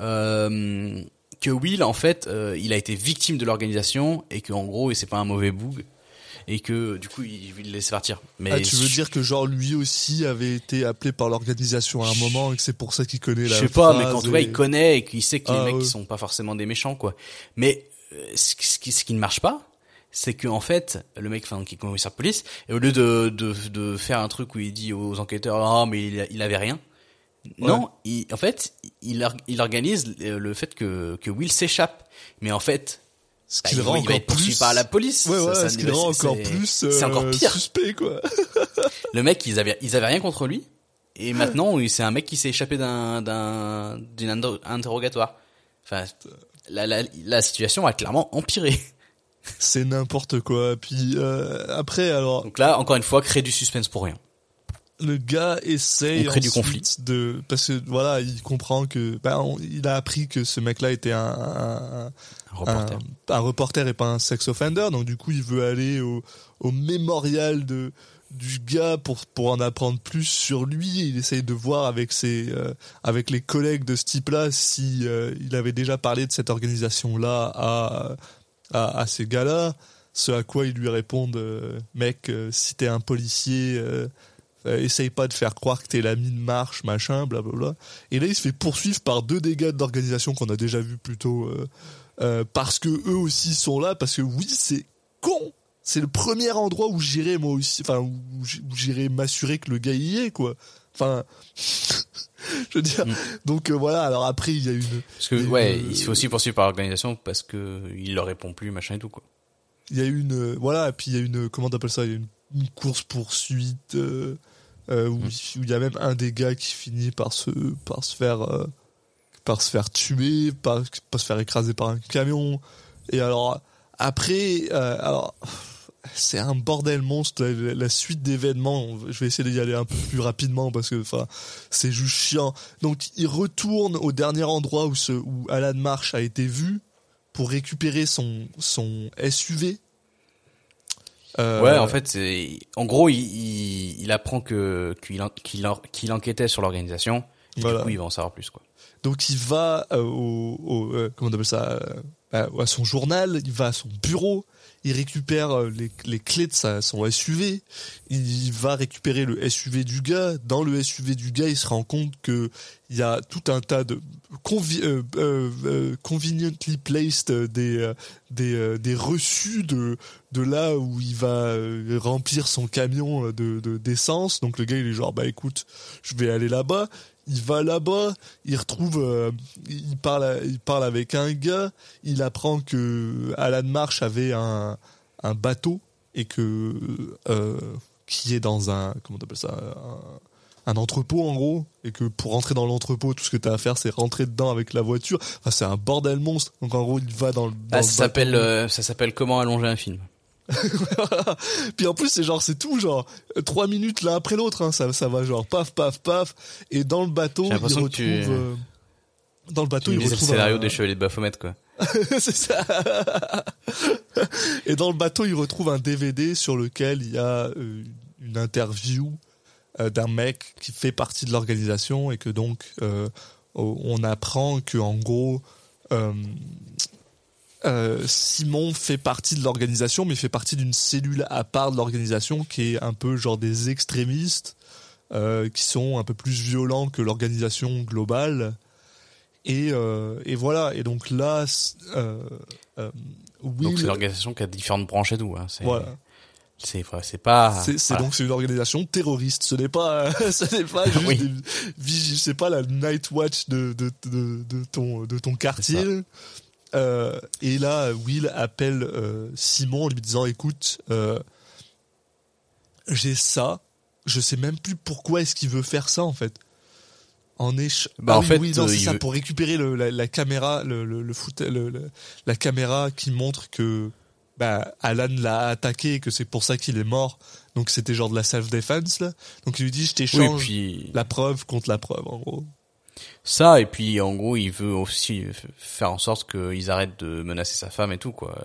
euh, que Will, en fait, euh, il a été victime de l'organisation et que en gros, c'est pas un mauvais boug et que du coup, il, il le laisse partir. Mais ah, tu veux je- dire que genre lui aussi avait été appelé par l'organisation à un moment et que c'est pour ça qu'il connaît la Je sais pas, mais quand et- il connaît et qu'il sait que les Ah, mecs ouais. qui sont pas forcément des méchants, quoi. Mais euh, ce, ce qui, ce qui ne marche pas, c'est que en fait, le mec, enfin, qui est commissaire de police, et au lieu de, de, de faire un truc où il dit aux enquêteurs, ah, mais il, il avait rien. Non, il, en fait, il, il organise le fait que, que Will s'échappe. Mais en fait, ce bah, qui il, le rend il va encore être poursuivi plus par la police. Ouais, Ça- ouais, ça ce ne- qui le rend encore plus C'est euh, encore pire. suspect quoi. Le mec, ils avaient, ils avaient rien contre lui. Et maintenant, c'est un mec qui s'est échappé d'un, d'un, d'une interrogatoire. Enfin, la, la, la situation a clairement empiré. C'est n'importe quoi. Puis euh, après, alors Donc là, encore une fois, créer du suspense pour rien. Le gars essaye du conflit. de parce que voilà, il comprend que bah, on- il a appris que ce mec-là était un, un, Un reporter. un, reporter et pas un sex offender. Donc du coup, il veut aller au, au mémorial de du gars pour pour en apprendre plus sur lui. Il essaye de voir avec ses euh, avec les collègues de ce type-là si euh, il avait déjà parlé de cette organisation-là à à, à ces gars-là. Ce à quoi ils lui répondent, euh, mec, si t'es un policier, essaye pas de faire croire que t'es l'ami de marche, machin, blablabla. Et là, il se fait poursuivre par deux de l'organisation qu'on a déjà vu plus tôt, euh, euh, parce que eux aussi sont là, parce que oui, c'est con. C'est le premier endroit où j'irai moi aussi, enfin où j'irai m'assurer que le gars y est, quoi. Enfin, je veux dire. Donc euh, voilà. Alors après, il y a une, Parce que, ouais, euh, il se fait aussi poursuivre par l'organisation parce que il leur répond plus, machin et tout, quoi. il y a une euh, voilà et puis il y a une comment t'appelles ça il y a une, une course poursuite euh, euh, où, où il y a même un des gars qui finit par se par se faire euh, par se faire tuer par, par se faire écraser par un camion. Et alors après euh, alors c'est un bordel monstre la, la suite d'événements je vais essayer d'y aller un peu plus rapidement parce que enfin c'est juste chiant. Donc il retourne au dernier endroit où ce où Alan Marsh a été vu pour récupérer son son SUV Euh, Ouais, en fait, c'est, en gros, il, il, il apprend que, qu'il, en- qu'il, en- qu'il enquêtait sur l'organisation. Voilà. du coup, il va en savoir plus, quoi. Donc il va euh, au, au- euh, comment on appelle ça euh, à, à son journal, il va à son bureau, il récupère euh, les, les clés de son SUV, il va récupérer le SUV du gars. Dans le SUV du gars, il se rend compte que il y a tout un tas de euh, euh, conveniently placed des des, des reçus de de là où il va remplir son camion de- d'essence. Donc le gars il est genre bah écoute, je vais aller là-bas. Il va là-bas, il retrouve, euh, il parle, il parle avec un gars, il apprend que Alan Marsh avait un, un bateau et que, euh, qui est dans un comment t'appelles ça un, un entrepôt en gros et que pour rentrer dans l'entrepôt tout ce que t'as à faire c'est rentrer dedans avec la voiture. Enfin c'est un bordel monstre. Donc en gros il va dans le dans Ah, le ça s'appelle euh, ça s'appelle comment allonger un film. puis en plus c'est genre c'est tout genre trois minutes l'un après l'autre hein, ça ça va genre paf paf paf et dans le bateau il retrouve tu- euh, dans le bateau Tu il disais le retrouve scénario un- des Chevaliers de Baphomet quoi. c'est ça. Et dans le bateau, il retrouve un DVD sur lequel il y a euh, une interview euh, d'un mec qui fait partie de l'organisation et que donc euh, on apprend que en gros euh, euh, Simon fait partie de l'organisation, mais fait partie d'une cellule à part de l'organisation qui est un peu genre des extrémistes euh, qui sont un peu plus violents que l'organisation globale. Et, euh, et voilà. Et donc là, euh, euh, Will, Donc c'est l'organisation qui a différentes branches et tout. Hein. C'est voilà. c'est c'est pas. C'est voilà. donc c'est une organisation terroriste. Ce n'est pas, ce n'est pas juste, Oui. des c'est pas la night watch de de, de, de ton de ton quartier. Euh, et là, Will appelle euh, Simon en lui disant "Écoute, euh, j'ai ça. Je sais même plus pourquoi est-ce qu'il veut faire ça en fait." En éche... Bah, Ah en oui, fait, oui, non, c'est ça veut- pour récupérer le, la, la caméra, le, le, le foot- le- la caméra qui montre que bah, Alan l'a attaqué et que c'est pour ça qu'il est mort. Donc c'était genre de la self-defense là. Donc il lui dit je Oui, t'échange puis la preuve contre la preuve en gros. Ça et puis en gros il veut aussi faire en sorte qu'ils arrêtent de menacer sa femme et tout quoi,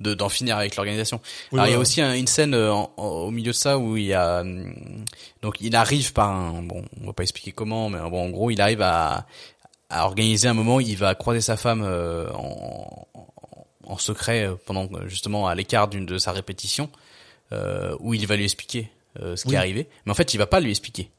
de d'en finir avec l'organisation. Oui, Alors il y a aussi un- une scène euh, en- en- au milieu de ça où il y a hum, donc il arrive par un bon on va pas expliquer comment mais bon en gros il arrive à à organiser un moment il va croiser sa femme euh, en, en secret euh, pendant euh, justement à l'écart d'une de sa répétition euh, où il va lui expliquer euh, ce qui est arrivé. Mais en fait il va pas lui expliquer.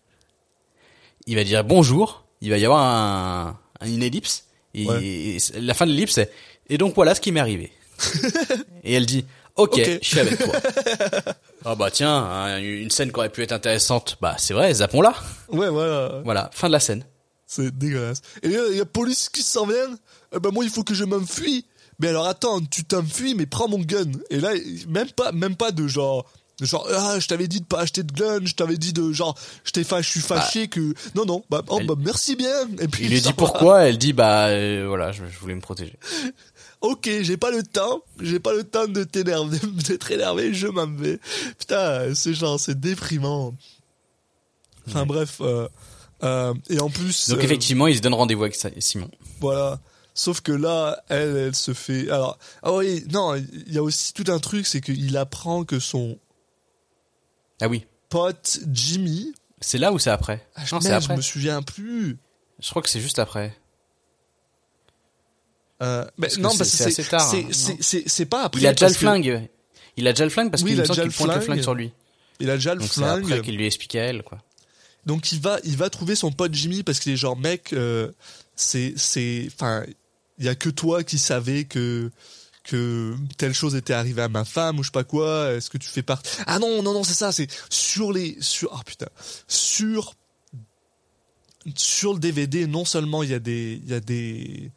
Il va dire bonjour il va y avoir un, un- une ellipse et, Ouais. et la fin de l'ellipse c'est et donc voilà ce qui m'est arrivé et elle dit ok, je suis avec toi ah bah tiens hein, une scène qui aurait pu être intéressante bah c'est vrai zappons-la Ouais voilà. voilà fin de la scène C'est dégueulasse. Et là, il y a police qui s'en vient. Eh ben moi il faut que je m'enfuis. Mais alors attends, tu t'enfuis mais prends mon gun. Et là même pas même pas de genre genre ah je t'avais dit de pas acheter de gun, je t'avais dit de genre je t'ai fa- je suis fâché que non non bah, oh, Elle- bah merci bien. Et puis il lui dit pourquoi elle dit bah euh, voilà je, je voulais me protéger Ok, j'ai pas le temps, j'ai pas le temps de t'énerver, d'être énervé, je m'en vais. Putain, c'est genre, c'est déprimant. Enfin bref, euh, euh, et en plus, donc effectivement il se donne rendez-vous avec Simon voilà. Sauf que là, elle, elle se fait. Alors, ah oui, non, il y a aussi tout un truc, c'est qu'il apprend que son ah oui pote Jimmy. c'est là ou c'est après Ah, non c'est merde, je après me souviens plus. je crois que c'est juste après Euh, non, c'est- parce que c'est c'est tard, c'est- hein, c'est- non c'est c'est pas après. il a déjà le flingue il a déjà le flingue parce Oui, qu'il le pointe le flingue. sur lui Il a déjà le donc c'est flingue. après qu'il lui explique à elle quoi Donc il va, il va trouver son pote Jimmy parce qu'il est genre mec, euh, c'est, c'est, enfin, il y a que toi qui savais que que telle chose était arrivée à ma femme ou je sais pas quoi. Est-ce que tu fais partie Ah non non non c'est ça, c'est sur les sur ah putain sur sur le DVD non seulement il y a des il y a des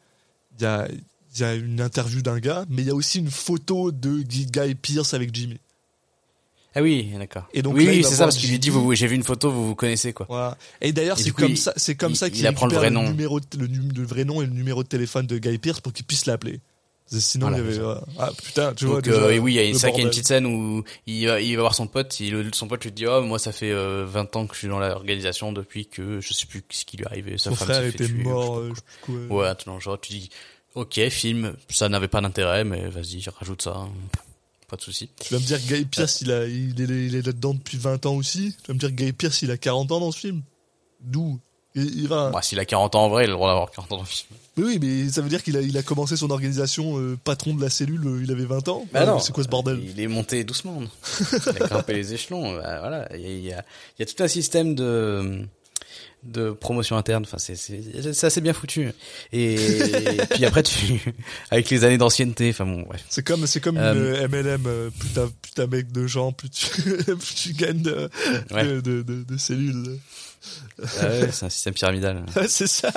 il y a il y a une interview d'un gars, mais il y a aussi une photo de Guy Pierce avec Jimmy. ah oui d'accord Et donc oui c'est ça parce qu'il lui dit vous j'ai vu une photo vous vous connaissez quoi Voilà. Et d'ailleurs, c'est comme il- ça, c'est comme il- ça il qu'il apprend le vrai nom. numéro, de- le, le vrai nom et le numéro de téléphone de Guy Pierce pour qu'il puisse l'appeler. Sinon, Voilà, il y avait, ça. voilà. ah putain, tu vois. Donc déjà, euh, et oui, il y a qu'il y a une petite scène où il va, il va voir son pote, il, son pote lui dit oh moi ça fait euh, 20 ans que je suis dans l'organisation depuis que je sais plus ce qui lui est arrivé, sa Son femme frère était tuer, mort, je sais euh, pas je sais plus quoi. Ouais, attends, genre tu dis ok film, ça n'avait pas d'intérêt mais vas-y rajoute ça, hein. pas de souci. Tu vas me dire que Guy Pierce, il, a, il est, il est là-dedans depuis 20 ans aussi? Tu vas me dire que Guy Pierce, il a 40 ans dans ce film? D'où? Il, il va. Bah, s'il a 40 ans en vrai, il a le droit d'avoir 40 ans dans le film. Mais oui, mais ça veut dire qu'il a, il a commencé son organisation euh, patron de la cellule, euh, il avait 20 ans. Bah non, mais C'est quoi ce bordel? Il est monté doucement. non? Il a grimpé les échelons. bah, voilà, il y a, il y tout un système de de promotion interne. Enfin, c'est assez bien foutu. Et, puis après, tu avec les années d'ancienneté. Enfin bon. C'est comme, c'est comme Euh, une MLM, euh, plus t'as, plus t'as mec de gens, plus tu, plus tu gagnes de, Ouais. de, de, de- de cellules. Ah ouais, c'est un système pyramidal. C'est ça.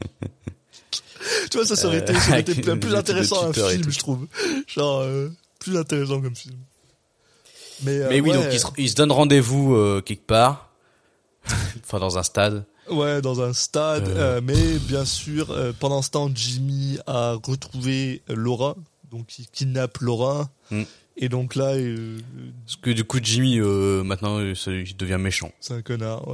tu vois, ça, ça aurait été, ça aurait été avec plus, intéressant un film, je trouve. Genre, euh, plus intéressant comme film. Mais, euh, Mais oui, ouais, donc ils se, donnent rendez-vous euh, quelque part, enfin dans un stade. Ouais, dans un stade. Euh. euh, mais bien sûr, euh, pendant ce temps, Jimmy a retrouvé euh, Laura. Donc il kidnappe Laura. Mm. Et donc là, euh, Parce que du coup, Jimmy, euh, maintenant, il devient méchant. c'est un connard.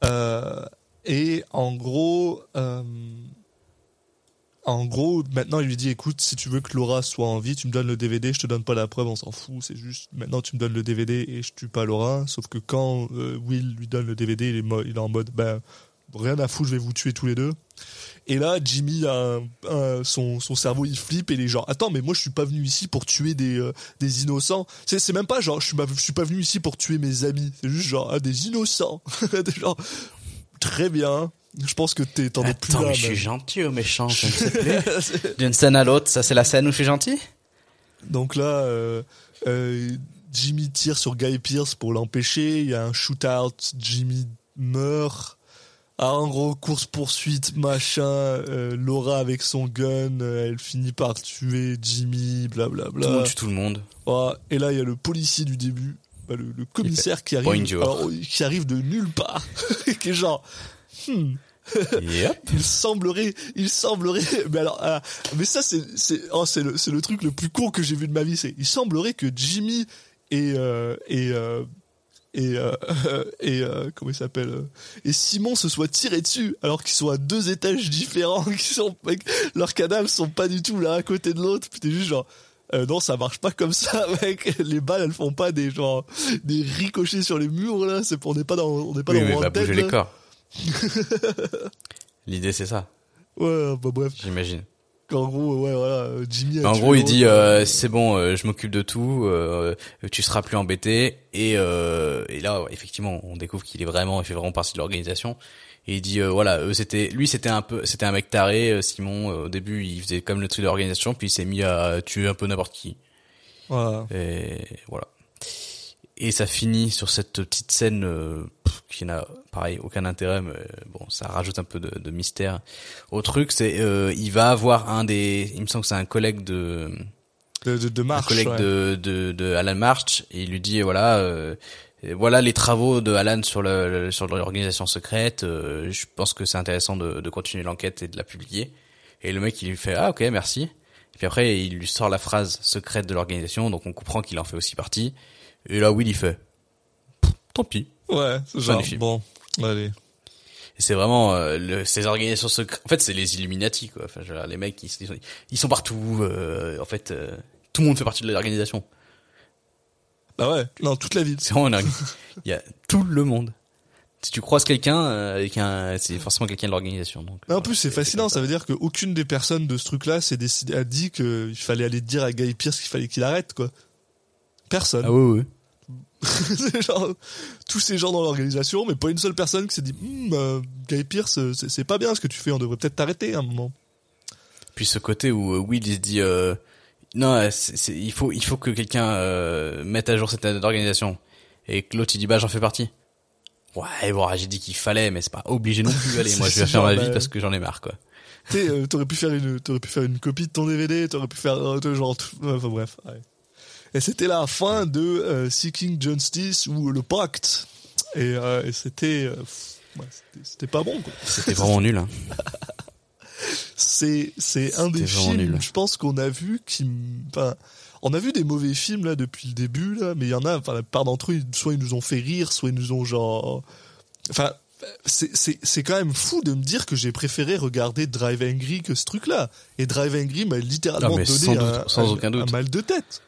Voilà. Et en gros, euh, en gros, maintenant il lui dit écoute, si tu veux que Laura soit en vie, tu me donnes le DVD, je te donne pas la preuve, on s'en fout. C'est juste maintenant tu me donnes le DVD et je tue pas Laura. Sauf que quand euh, Will lui donne le DVD, il est, il est en mode ben rien à foutre, je vais vous tuer tous les deux. Et là, Jimmy a son, son cerveau il flippe et il est genre attends mais moi je suis pas venu ici pour tuer des euh, des innocents. C'est même pas genre je suis pas, je suis pas venu ici pour tuer mes amis. C'est juste genre ah, des innocents. très bien. Je pense que t'es t'en es plus Attends, là. mais je suis gentil ou méchant, plaît. D'une scène à l'autre, ça c'est la scène où je suis gentil? Donc là, euh, euh, Jimmy tire sur Guy Pierce pour l'empêcher. Il y a un shootout. Jimmy meurt. Ah, en gros, course poursuite, machin. euh, Laura avec son gun, euh, elle finit par tuer Jimmy, blablabla. Tout le monde tue tout le monde. Ah, et là, il y a le policier du début, bah, le, le commissaire qui arrive, alors, qui arrive de nulle part, qui est genre. hmm, Yep. il semblerait, il semblerait, mais alors, ah, mais ça c'est, c'est, oh, c'est le, c'est le truc le plus con que j'ai vu de ma vie. C'est, il semblerait que Jimmy et euh, et euh, et euh, et euh, comment il s'appelle euh, et Simon se soient tirés dessus alors qu'ils sont à deux étages différents, qui sont, leurs cadavres sont pas du tout là à côté de l'autre. Puis t'es juste genre. Euh, non, ça marche pas comme ça, mec. Les balles, elles font pas des genre des ricochets sur les murs là. C'est on n'est pas dans, on n'est pas Oui, dans mais va bouger les corps. L'idée c'est ça, Ouais, bah bref. j'imagine. En gros, ouais, voilà, euh, Jimmy. a En gros, il dit euh, euh, c'est bon, euh, je m'occupe de tout, euh, tu seras plus embêté. Et, euh, et là, ouais, effectivement, on découvre qu'il est vraiment, il fait vraiment partie de l'organisation. Et il dit euh, voilà, eux c'était, lui c'était un peu, c'était un mec taré. euh, Simon, euh, au début, il faisait comme le truc de l'organisation, puis il s'est mis à tuer un peu n'importe qui. Voilà. Et voilà. Et ça finit sur cette petite scène euh, qui n'a, pareil, aucun intérêt, mais bon, ça rajoute un peu de, de mystère au truc. C'est, euh, il va avoir un des, il me semble que c'est un collègue de, De, de, de un marche. collègue ouais. de, de, de Alan March, et il lui dit voilà, voilà les travaux de Alan sur le, sur l'organisation secrète. euh, je pense que c'est intéressant de, de continuer l'enquête et de la publier. Et le mec il lui fait ah ok merci. Et puis après il lui sort la phrase secrète de l'organisation, donc on comprend qu'il en fait aussi partie. Et là Will il fait tant pis. Ouais, c'est genre, bon, allez. Et c'est vraiment euh, le, ces organisations secrètes. En fait, c'est les Illuminati, quoi. Enfin, dire, les mecs, ils, ils sont, ils sont partout. euh, en fait, euh, tout le monde fait partie de l'organisation. Bah ouais, non, toute la ville. C'est vraiment dingue. Il y a tout le monde. Si tu croises quelqu'un euh, avec un, c'est forcément quelqu'un de l'organisation. Donc. En plus, c'est comme fascinant. Ça veut dire qu'aucune des personnes de ce truc-là s'est décidé, a dit qu'il fallait aller dire à Guy Pierce qu'il fallait qu'il arrête, quoi. Personne. Ah. C'est genre, tous ces gens dans l'organisation, mais pas une seule personne qui s'est dit, Hum, euh, Guy Pierce, euh, c'est pas bien ce que tu fais, on devrait peut-être t'arrêter à un moment. Puis ce côté où euh, Will il se dit, euh, non, euh, il faut, il faut que quelqu'un euh, mette à jour cette organisation. Et que l'autre il dit bah j'en fais partie. Ouais, bon, j'ai dit qu'il fallait, mais c'est pas obligé non plus. Allez, moi je vais faire ma vie bah, parce que j'en ai marre, quoi. Euh, t'aurais pu faire une, t'aurais pu faire une copie de ton DVD, t'aurais pu faire, euh, genre, tout- enfin bref. ouais. Et c'était la fin de euh, Seeking Justice ou le Pacte. Et, euh, et c'était, euh, pff, ouais, c'était- c'était pas bon, quoi. C'était vraiment nul. Hein. C'est, c'est un des films, nul. je pense qu'on a vu qui, enfin, on a vu des mauvais films là depuis le début là, mais il y en a, enfin la plupart d'entre eux, soit ils nous ont fait rire, soit ils nous ont genre, enfin, c'est, quand même fou de me dire que j'ai préféré regarder Drive Angry que ce truc-là. Et Drive Angry m'a littéralement Ah, donné doute, un, sans un- aucun doute. un mal de tête.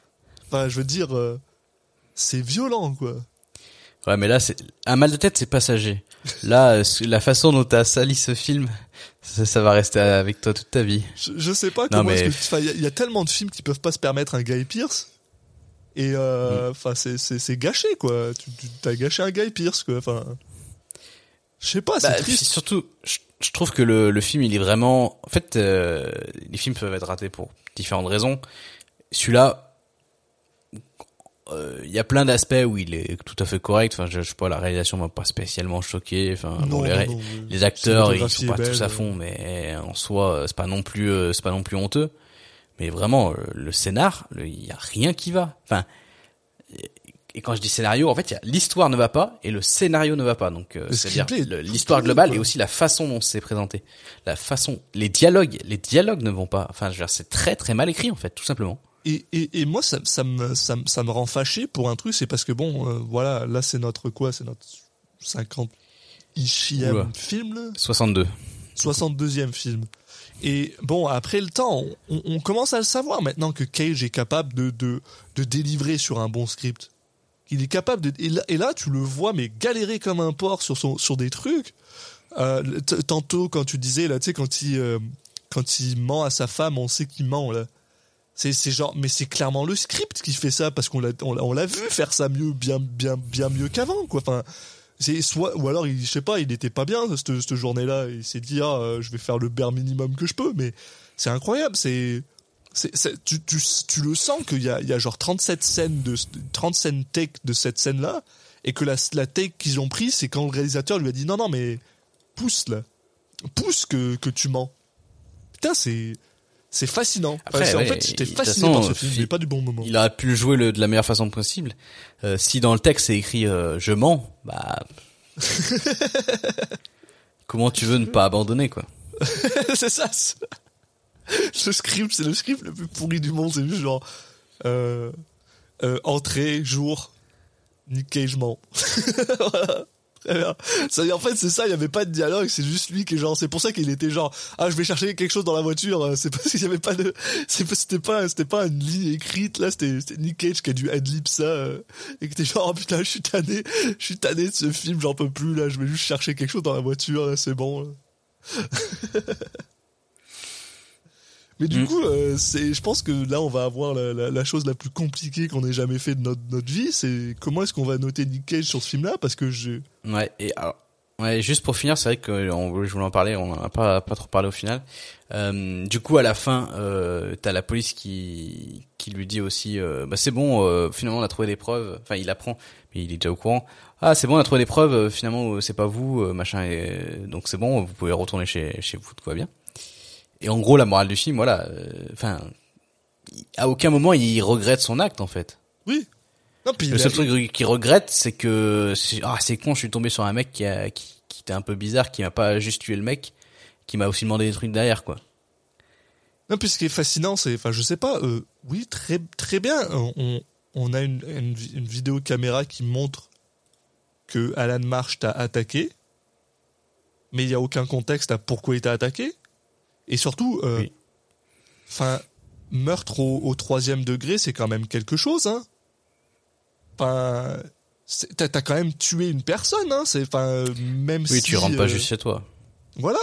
Enfin, je veux dire, euh, c'est violent quoi. Ouais, mais là, c'est un mal de tête, c'est passager. Là, euh, la façon dont t'as sali ce film, ça, ça va rester avec toi toute ta vie. Je, je sais pas Non, comment mais- est-ce que enfin, il y, a- il y a tellement de films qui peuvent pas se permettre un Guy Pierce et euh, Mm. enfin c'est gâché quoi tu tu- t'as gâché un Guy Pierce quoi enfin je sais pas c'est Bah, triste surtout, je, je trouve que le, le film, il est vraiment. En fait, euh, les films peuvent être ratés pour différentes raisons. Celui-là, il y a plein d'aspects où il est tout à fait correct. Enfin, je, je sais pas, la réalisation m'a pas spécialement choqué. Enfin, bon, les, non, ré- non, euh, les acteurs, ils sont pas belle, tous à euh. fond, mais en soi, euh, c'est pas non plus, euh, c'est pas non plus honteux. Mais vraiment, euh, le scénar, il y a rien qui va. Enfin, et quand je dis scénario, en fait, il y a l'histoire ne va pas et le scénario ne va pas. Donc, euh, c'est-à-dire l'histoire globale et aussi la façon dont c'est présenté, la façon, les dialogues, les dialogues ne vont pas. Enfin, je veux dire, c'est très très mal écrit en fait, tout simplement. Et, et, et moi, ça, ça, me, ça, me- ça me rend fâché pour un truc, c'est parce que bon, euh, voilà, là c'est notre quoi C'est notre 50 ichième film, là? 62. 62e film. Et bon, après le temps, on, on commence à le savoir maintenant que Cage est capable de, de, de délivrer sur un bon script. Il est capable de. Et là, et là, tu le vois, mais galérer comme un porc sur, son, sur des trucs. Euh, tantôt, quand tu disais, là, tu sais, quand il, euh, quand il ment à sa femme, on sait qu'il ment, là. C'est, genre, mais c'est clairement le script qui fait ça, parce qu'on l'a, vu faire ça mieux, bien, bien, bien mieux qu'avant, quoi. Enfin, c'est soit, ou alors, il, je sais pas, il était pas bien cette, cette journée-là, il s'est dit, ah, euh, je vais faire le bare minimum que je peux, mais c'est incroyable, c'est, tu, tu, tu le sens qu'il y a, y a genre 37 scènes de, 30 scènes take de cette scène-là, et que la, la take qu'ils ont pris, c'est quand le réalisateur lui a dit, non, non, mais, pousse, là. Pousse que, que tu mens. Putain, c'est, c'est fascinant. Enfin, Après, c'est- en ouais, fait, j'étais fasciné façon, par ce film, mais pas du bon moment. Il aurait pu le jouer le- de la meilleure façon possible. Euh, si dans le texte c'est écrit euh, je mens, bah comment tu veux ne pas abandonner quoi? C'est ça. Le script, c'est le script le plus pourri du monde. C'est juste genre euh, euh, entrée, jour, Nick Cage ment. voilà. Très bien. Ça, en fait, c'est ça. Il y avait pas de dialogue. C'est juste lui qui est genre. C'est pour ça qu'il était genre. Ah, je vais chercher quelque chose dans la voiture. C'est parce qu'il y avait pas de. C'était pas. C'était pas une ligne écrite là. C'était Nick Cage qui a dû adlib ça euh, et qui était genre oh, putain, je suis tanné. Je suis tanné de ce film. J'en peux plus là. Je vais juste chercher quelque chose dans la voiture. C'est bon. Mais du Mm. coup, euh, c'est, je pense que là, on va avoir la, la- la chose la plus compliquée qu'on ait jamais fait de notre, notre vie. C'est comment est-ce qu'on va noter Nick Cage sur ce film-là Parce que je, Ouais, et alors, ouais, juste pour finir, c'est vrai que on, je voulais en parler, on en a pas pas trop parlé au final. Euh, du coup, à la fin, euh, t'as la police qui qui lui dit aussi, euh, bah c'est bon, finalement on a trouvé des preuves. Enfin, il apprend, mais il est déjà au courant. Ah, c'est bon, on a trouvé des preuves. Finalement, c'est pas vous, machin. Et, donc c'est bon, vous pouvez retourner chez chez vous, tout va bien. Et en gros, la morale du film, voilà. euh, Enfin, à aucun moment il regrette son acte en fait. oui. Non, puis Le a- seul truc qu'il regrette, c'est que c'est- ah c'est con, je suis tombé sur un mec qui a qui, qui était un peu bizarre, qui m'a pas juste tué le mec, qui m'a aussi demandé des trucs derrière quoi. Non, puis ce qui est fascinant, c'est, enfin, je sais pas. euh, oui, très très bien. On, a une, une, vi- une vidéo caméra qui montre que Alan Marsh t'a attaqué, mais il y a aucun contexte à pourquoi il t'a attaqué. Et surtout, euh, Oui. enfin, meurtre au, au troisième degré, c'est quand même quelque chose, hein. Enfin, t'as quand même tué une personne, hein. C'est, enfin, même Oui, si. tu rentres pas euh, juste chez toi. voilà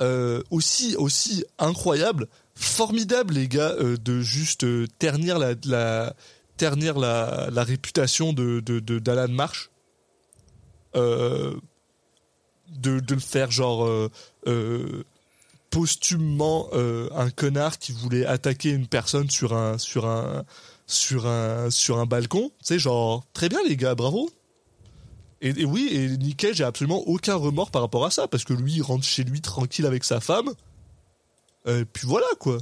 euh, aussi aussi incroyable formidable les gars de juste ternir la, la ternir la, la réputation de de de- d'Alan Marsh euh, de de le faire genre euh, euh, posthumement euh, un connard qui voulait attaquer une personne sur un sur un sur un sur un balcon sais genre très bien les gars bravo et, oui, et Nick Cage a absolument aucun remords par rapport à ça, parce que lui, il rentre chez lui tranquille avec sa femme. Euh, Et puis voilà, quoi.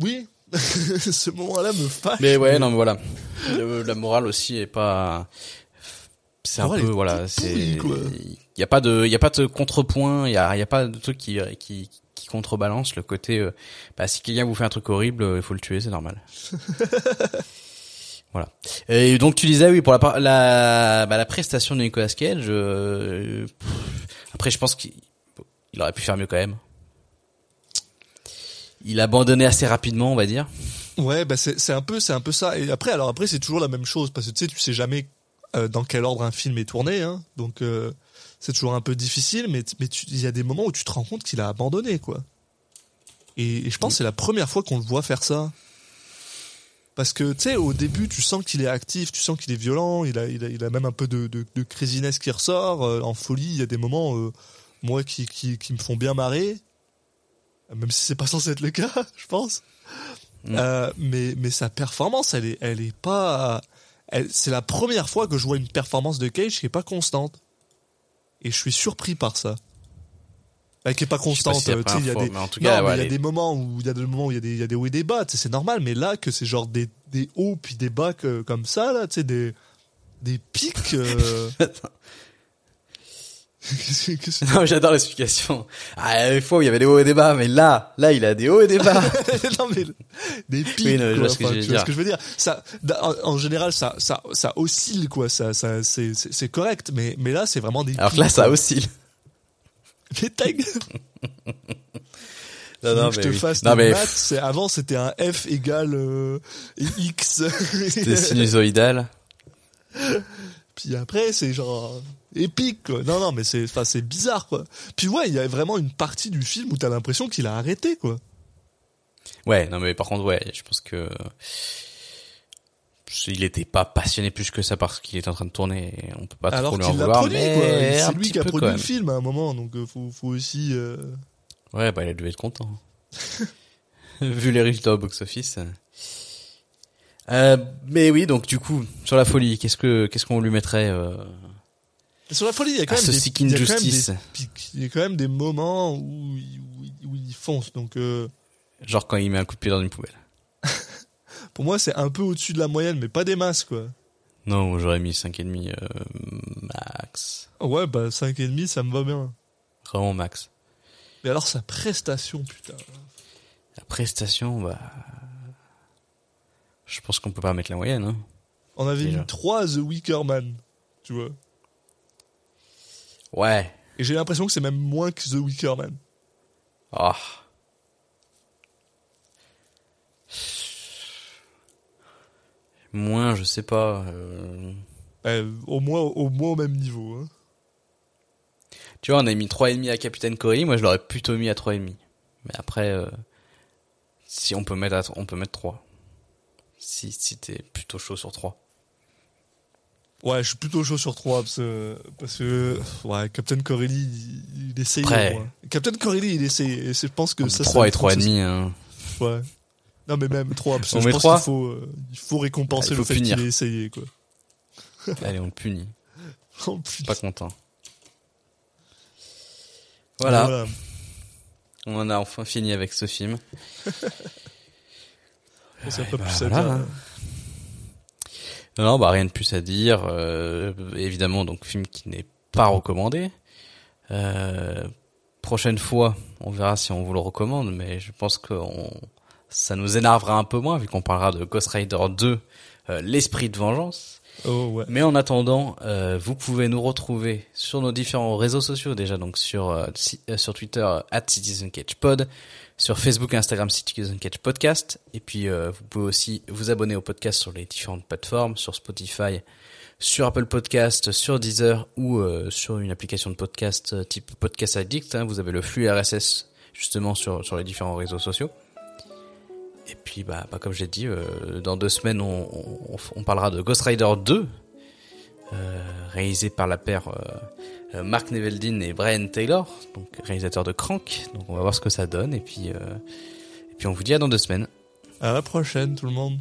Oui, ce moment-là me fâche. Mais ouais, non mais voilà. La morale aussi est pas c'est un peu voilà, c'est il y a pas de il y a pas de contrepoint, il y a il y a pas de truc qui qui qui contrebalance le côté euh, bah si quelqu'un vous fait un truc horrible, euh, il faut le tuer, c'est normal. Voilà. Et donc tu disais oui pour la la bah, la prestation de Nicolas Cage. euh, pff, après je pense qu'il il aurait pu faire mieux quand même. Il a abandonné assez rapidement, on va dire. Ouais, bah c'est c'est un peu c'est un peu ça. Et après, alors après, c'est toujours la même chose parce que tu sais, tu sais jamais euh, dans quel ordre un film est tourné, hein. Donc euh, c'est toujours un peu difficile, mais il y a des moments où tu te rends compte qu'il a abandonné, quoi. Et, et je pense que c'est la première fois qu'on le voit faire ça. Parce que tu sais, au début, tu sens qu'il est actif, tu sens qu'il est violent, il a, il a, il a même un peu de, de, de craziness qui ressort, euh, en folie. Il y a des moments, moi, qui, qui, qui me font bien marrer, même si c'est pas censé être le cas, je pense. Mm. Euh, mais, mais sa performance, elle est, elle est pas. C'est la première fois que je vois une performance de Cage qui est pas constante. Et je suis surpris par ça. Bah, qui est pas constante. si euh, il y a des, non, cas, ouais, y a des moments où il y a des moments où il y a des, il y a des hauts et des bas, c'est normal. Mais là, que c'est genre des, des hauts puis des bas que- comme ça, là, tu sais, des, des pics. euh, Qu'est-ce que- qu'est-ce que- Non, j'adore l'explication. Ah, il il y avait des hauts et des bas, mais là, là, il a des hauts et des bas. non mais des pics. Oui, non, quoi. vois ce que Enfin, je veux tu vois dire. ce que je veux dire. Ça, en, en général, ça, ça, ça oscille quoi. Ça, ça, c'est, correct. Mais, mais là, c'est vraiment des. Alors que pics, là, ça quoi. oscille. Mais ta. Non, non, que je mais te oui. fasse Non, mais maths, avant c'était un f égale euh, x. C'était sinusoïdal. Puis après c'est genre épique quoi. Non non mais c'est c'est bizarre quoi. Puis ouais, il y a vraiment une partie du film où t'as l'impression qu'il a arrêté quoi. Ouais, non, mais par contre, ouais, je pense que il était pas passionné plus que ça parce qu'il est en train de tourner. et On peut pas Alors trop lui en vouloir, produit mais C'est lui qui a produit le film à un moment donc euh, faut faut aussi euh, Ouais, bah, il a dû être content. Vu les résultats au box-office. Euh, mais oui, donc du coup, sur la folie, qu'est-ce que qu'est-ce qu'on lui mettrait euh... Sur la folie, il y a quand Ah, même ce des, Seeking il y a quand même des. Il y a quand même des moments où, il- où, il- où il fonce. Donc euh, Genre quand il met un coup de pied dans une poubelle. pour moi, c'est un peu au-dessus de la moyenne, mais pas des masses quoi. Non, j'aurais mis 5,5 euh, max. Ouais, bah 5,5, ça me va bien. Vraiment max. Mais alors sa prestation, putain. La prestation, bah... Je pense qu'on peut pas mettre la moyenne, hein. On avait mis 3 The Wicker Man, tu vois. Ouais. Et j'ai l'impression que c'est même moins que The Wicker Man. Ah. Moins, je sais pas. euh, Euh, au moins au moins au même niveau. Hein. Tu vois, on a mis 3,5 à Capitaine Corey, moi je l'aurais plutôt mis à 3,5. Mais après, euh, si on peut mettre à, on peut mettre 3. Si, si t'es plutôt chaud sur 3. Ouais, je suis plutôt chaud sur 3 parce que, parce que ouais, Captain Corelli, il, il essaye. Après. moins. Captain Corelli, il essaye. Et je pense que ça. 3 ça et faut que ça- 3,5, hein. Ouais. Non, mais même 3, parce que On je pense qu'il faut, euh, il faut récompenser Ah, il le faut fait qu'il ait essayé, quoi. Allez, on le punit. En plus. Pas content. Voilà. On en a enfin fini avec ce film. Ça n'a Ouais, pas bah, plus à voilà. dire. Non, non, bah rien de plus à dire. Euh, évidemment, donc film qui n'est pas recommandé. Euh, prochaine fois, on verra si on vous le recommande, mais je pense que on, ça nous énervera un peu moins vu qu'on parlera de Ghost Rider 2, euh, l'esprit de vengeance. Oh, ouais. Mais en attendant, euh, vous pouvez nous retrouver sur nos différents réseaux sociaux déjà, donc sur euh, si- euh, sur Twitter euh, @CitizenCatchPod, sur Facebook et Instagram Citizen Catch Podcast, et puis euh, vous pouvez aussi vous abonner au podcast sur les différentes plateformes, sur Spotify, sur Apple Podcast, sur Deezer ou euh, sur une application de podcast euh, type Podcast Addict. hein. vous avez le flux RSS justement sur sur les différents réseaux sociaux. Et puis, bah, bah, comme j'ai dit, euh, dans deux semaines, on, on, on parlera de Ghost Rider 2, euh, réalisé par la paire Mark Neveldine et Brian Taylor, donc réalisateur de Crank. Donc, on va voir ce que ça donne. Et puis, euh, et puis on vous dit à dans deux semaines. À la prochaine, tout le monde.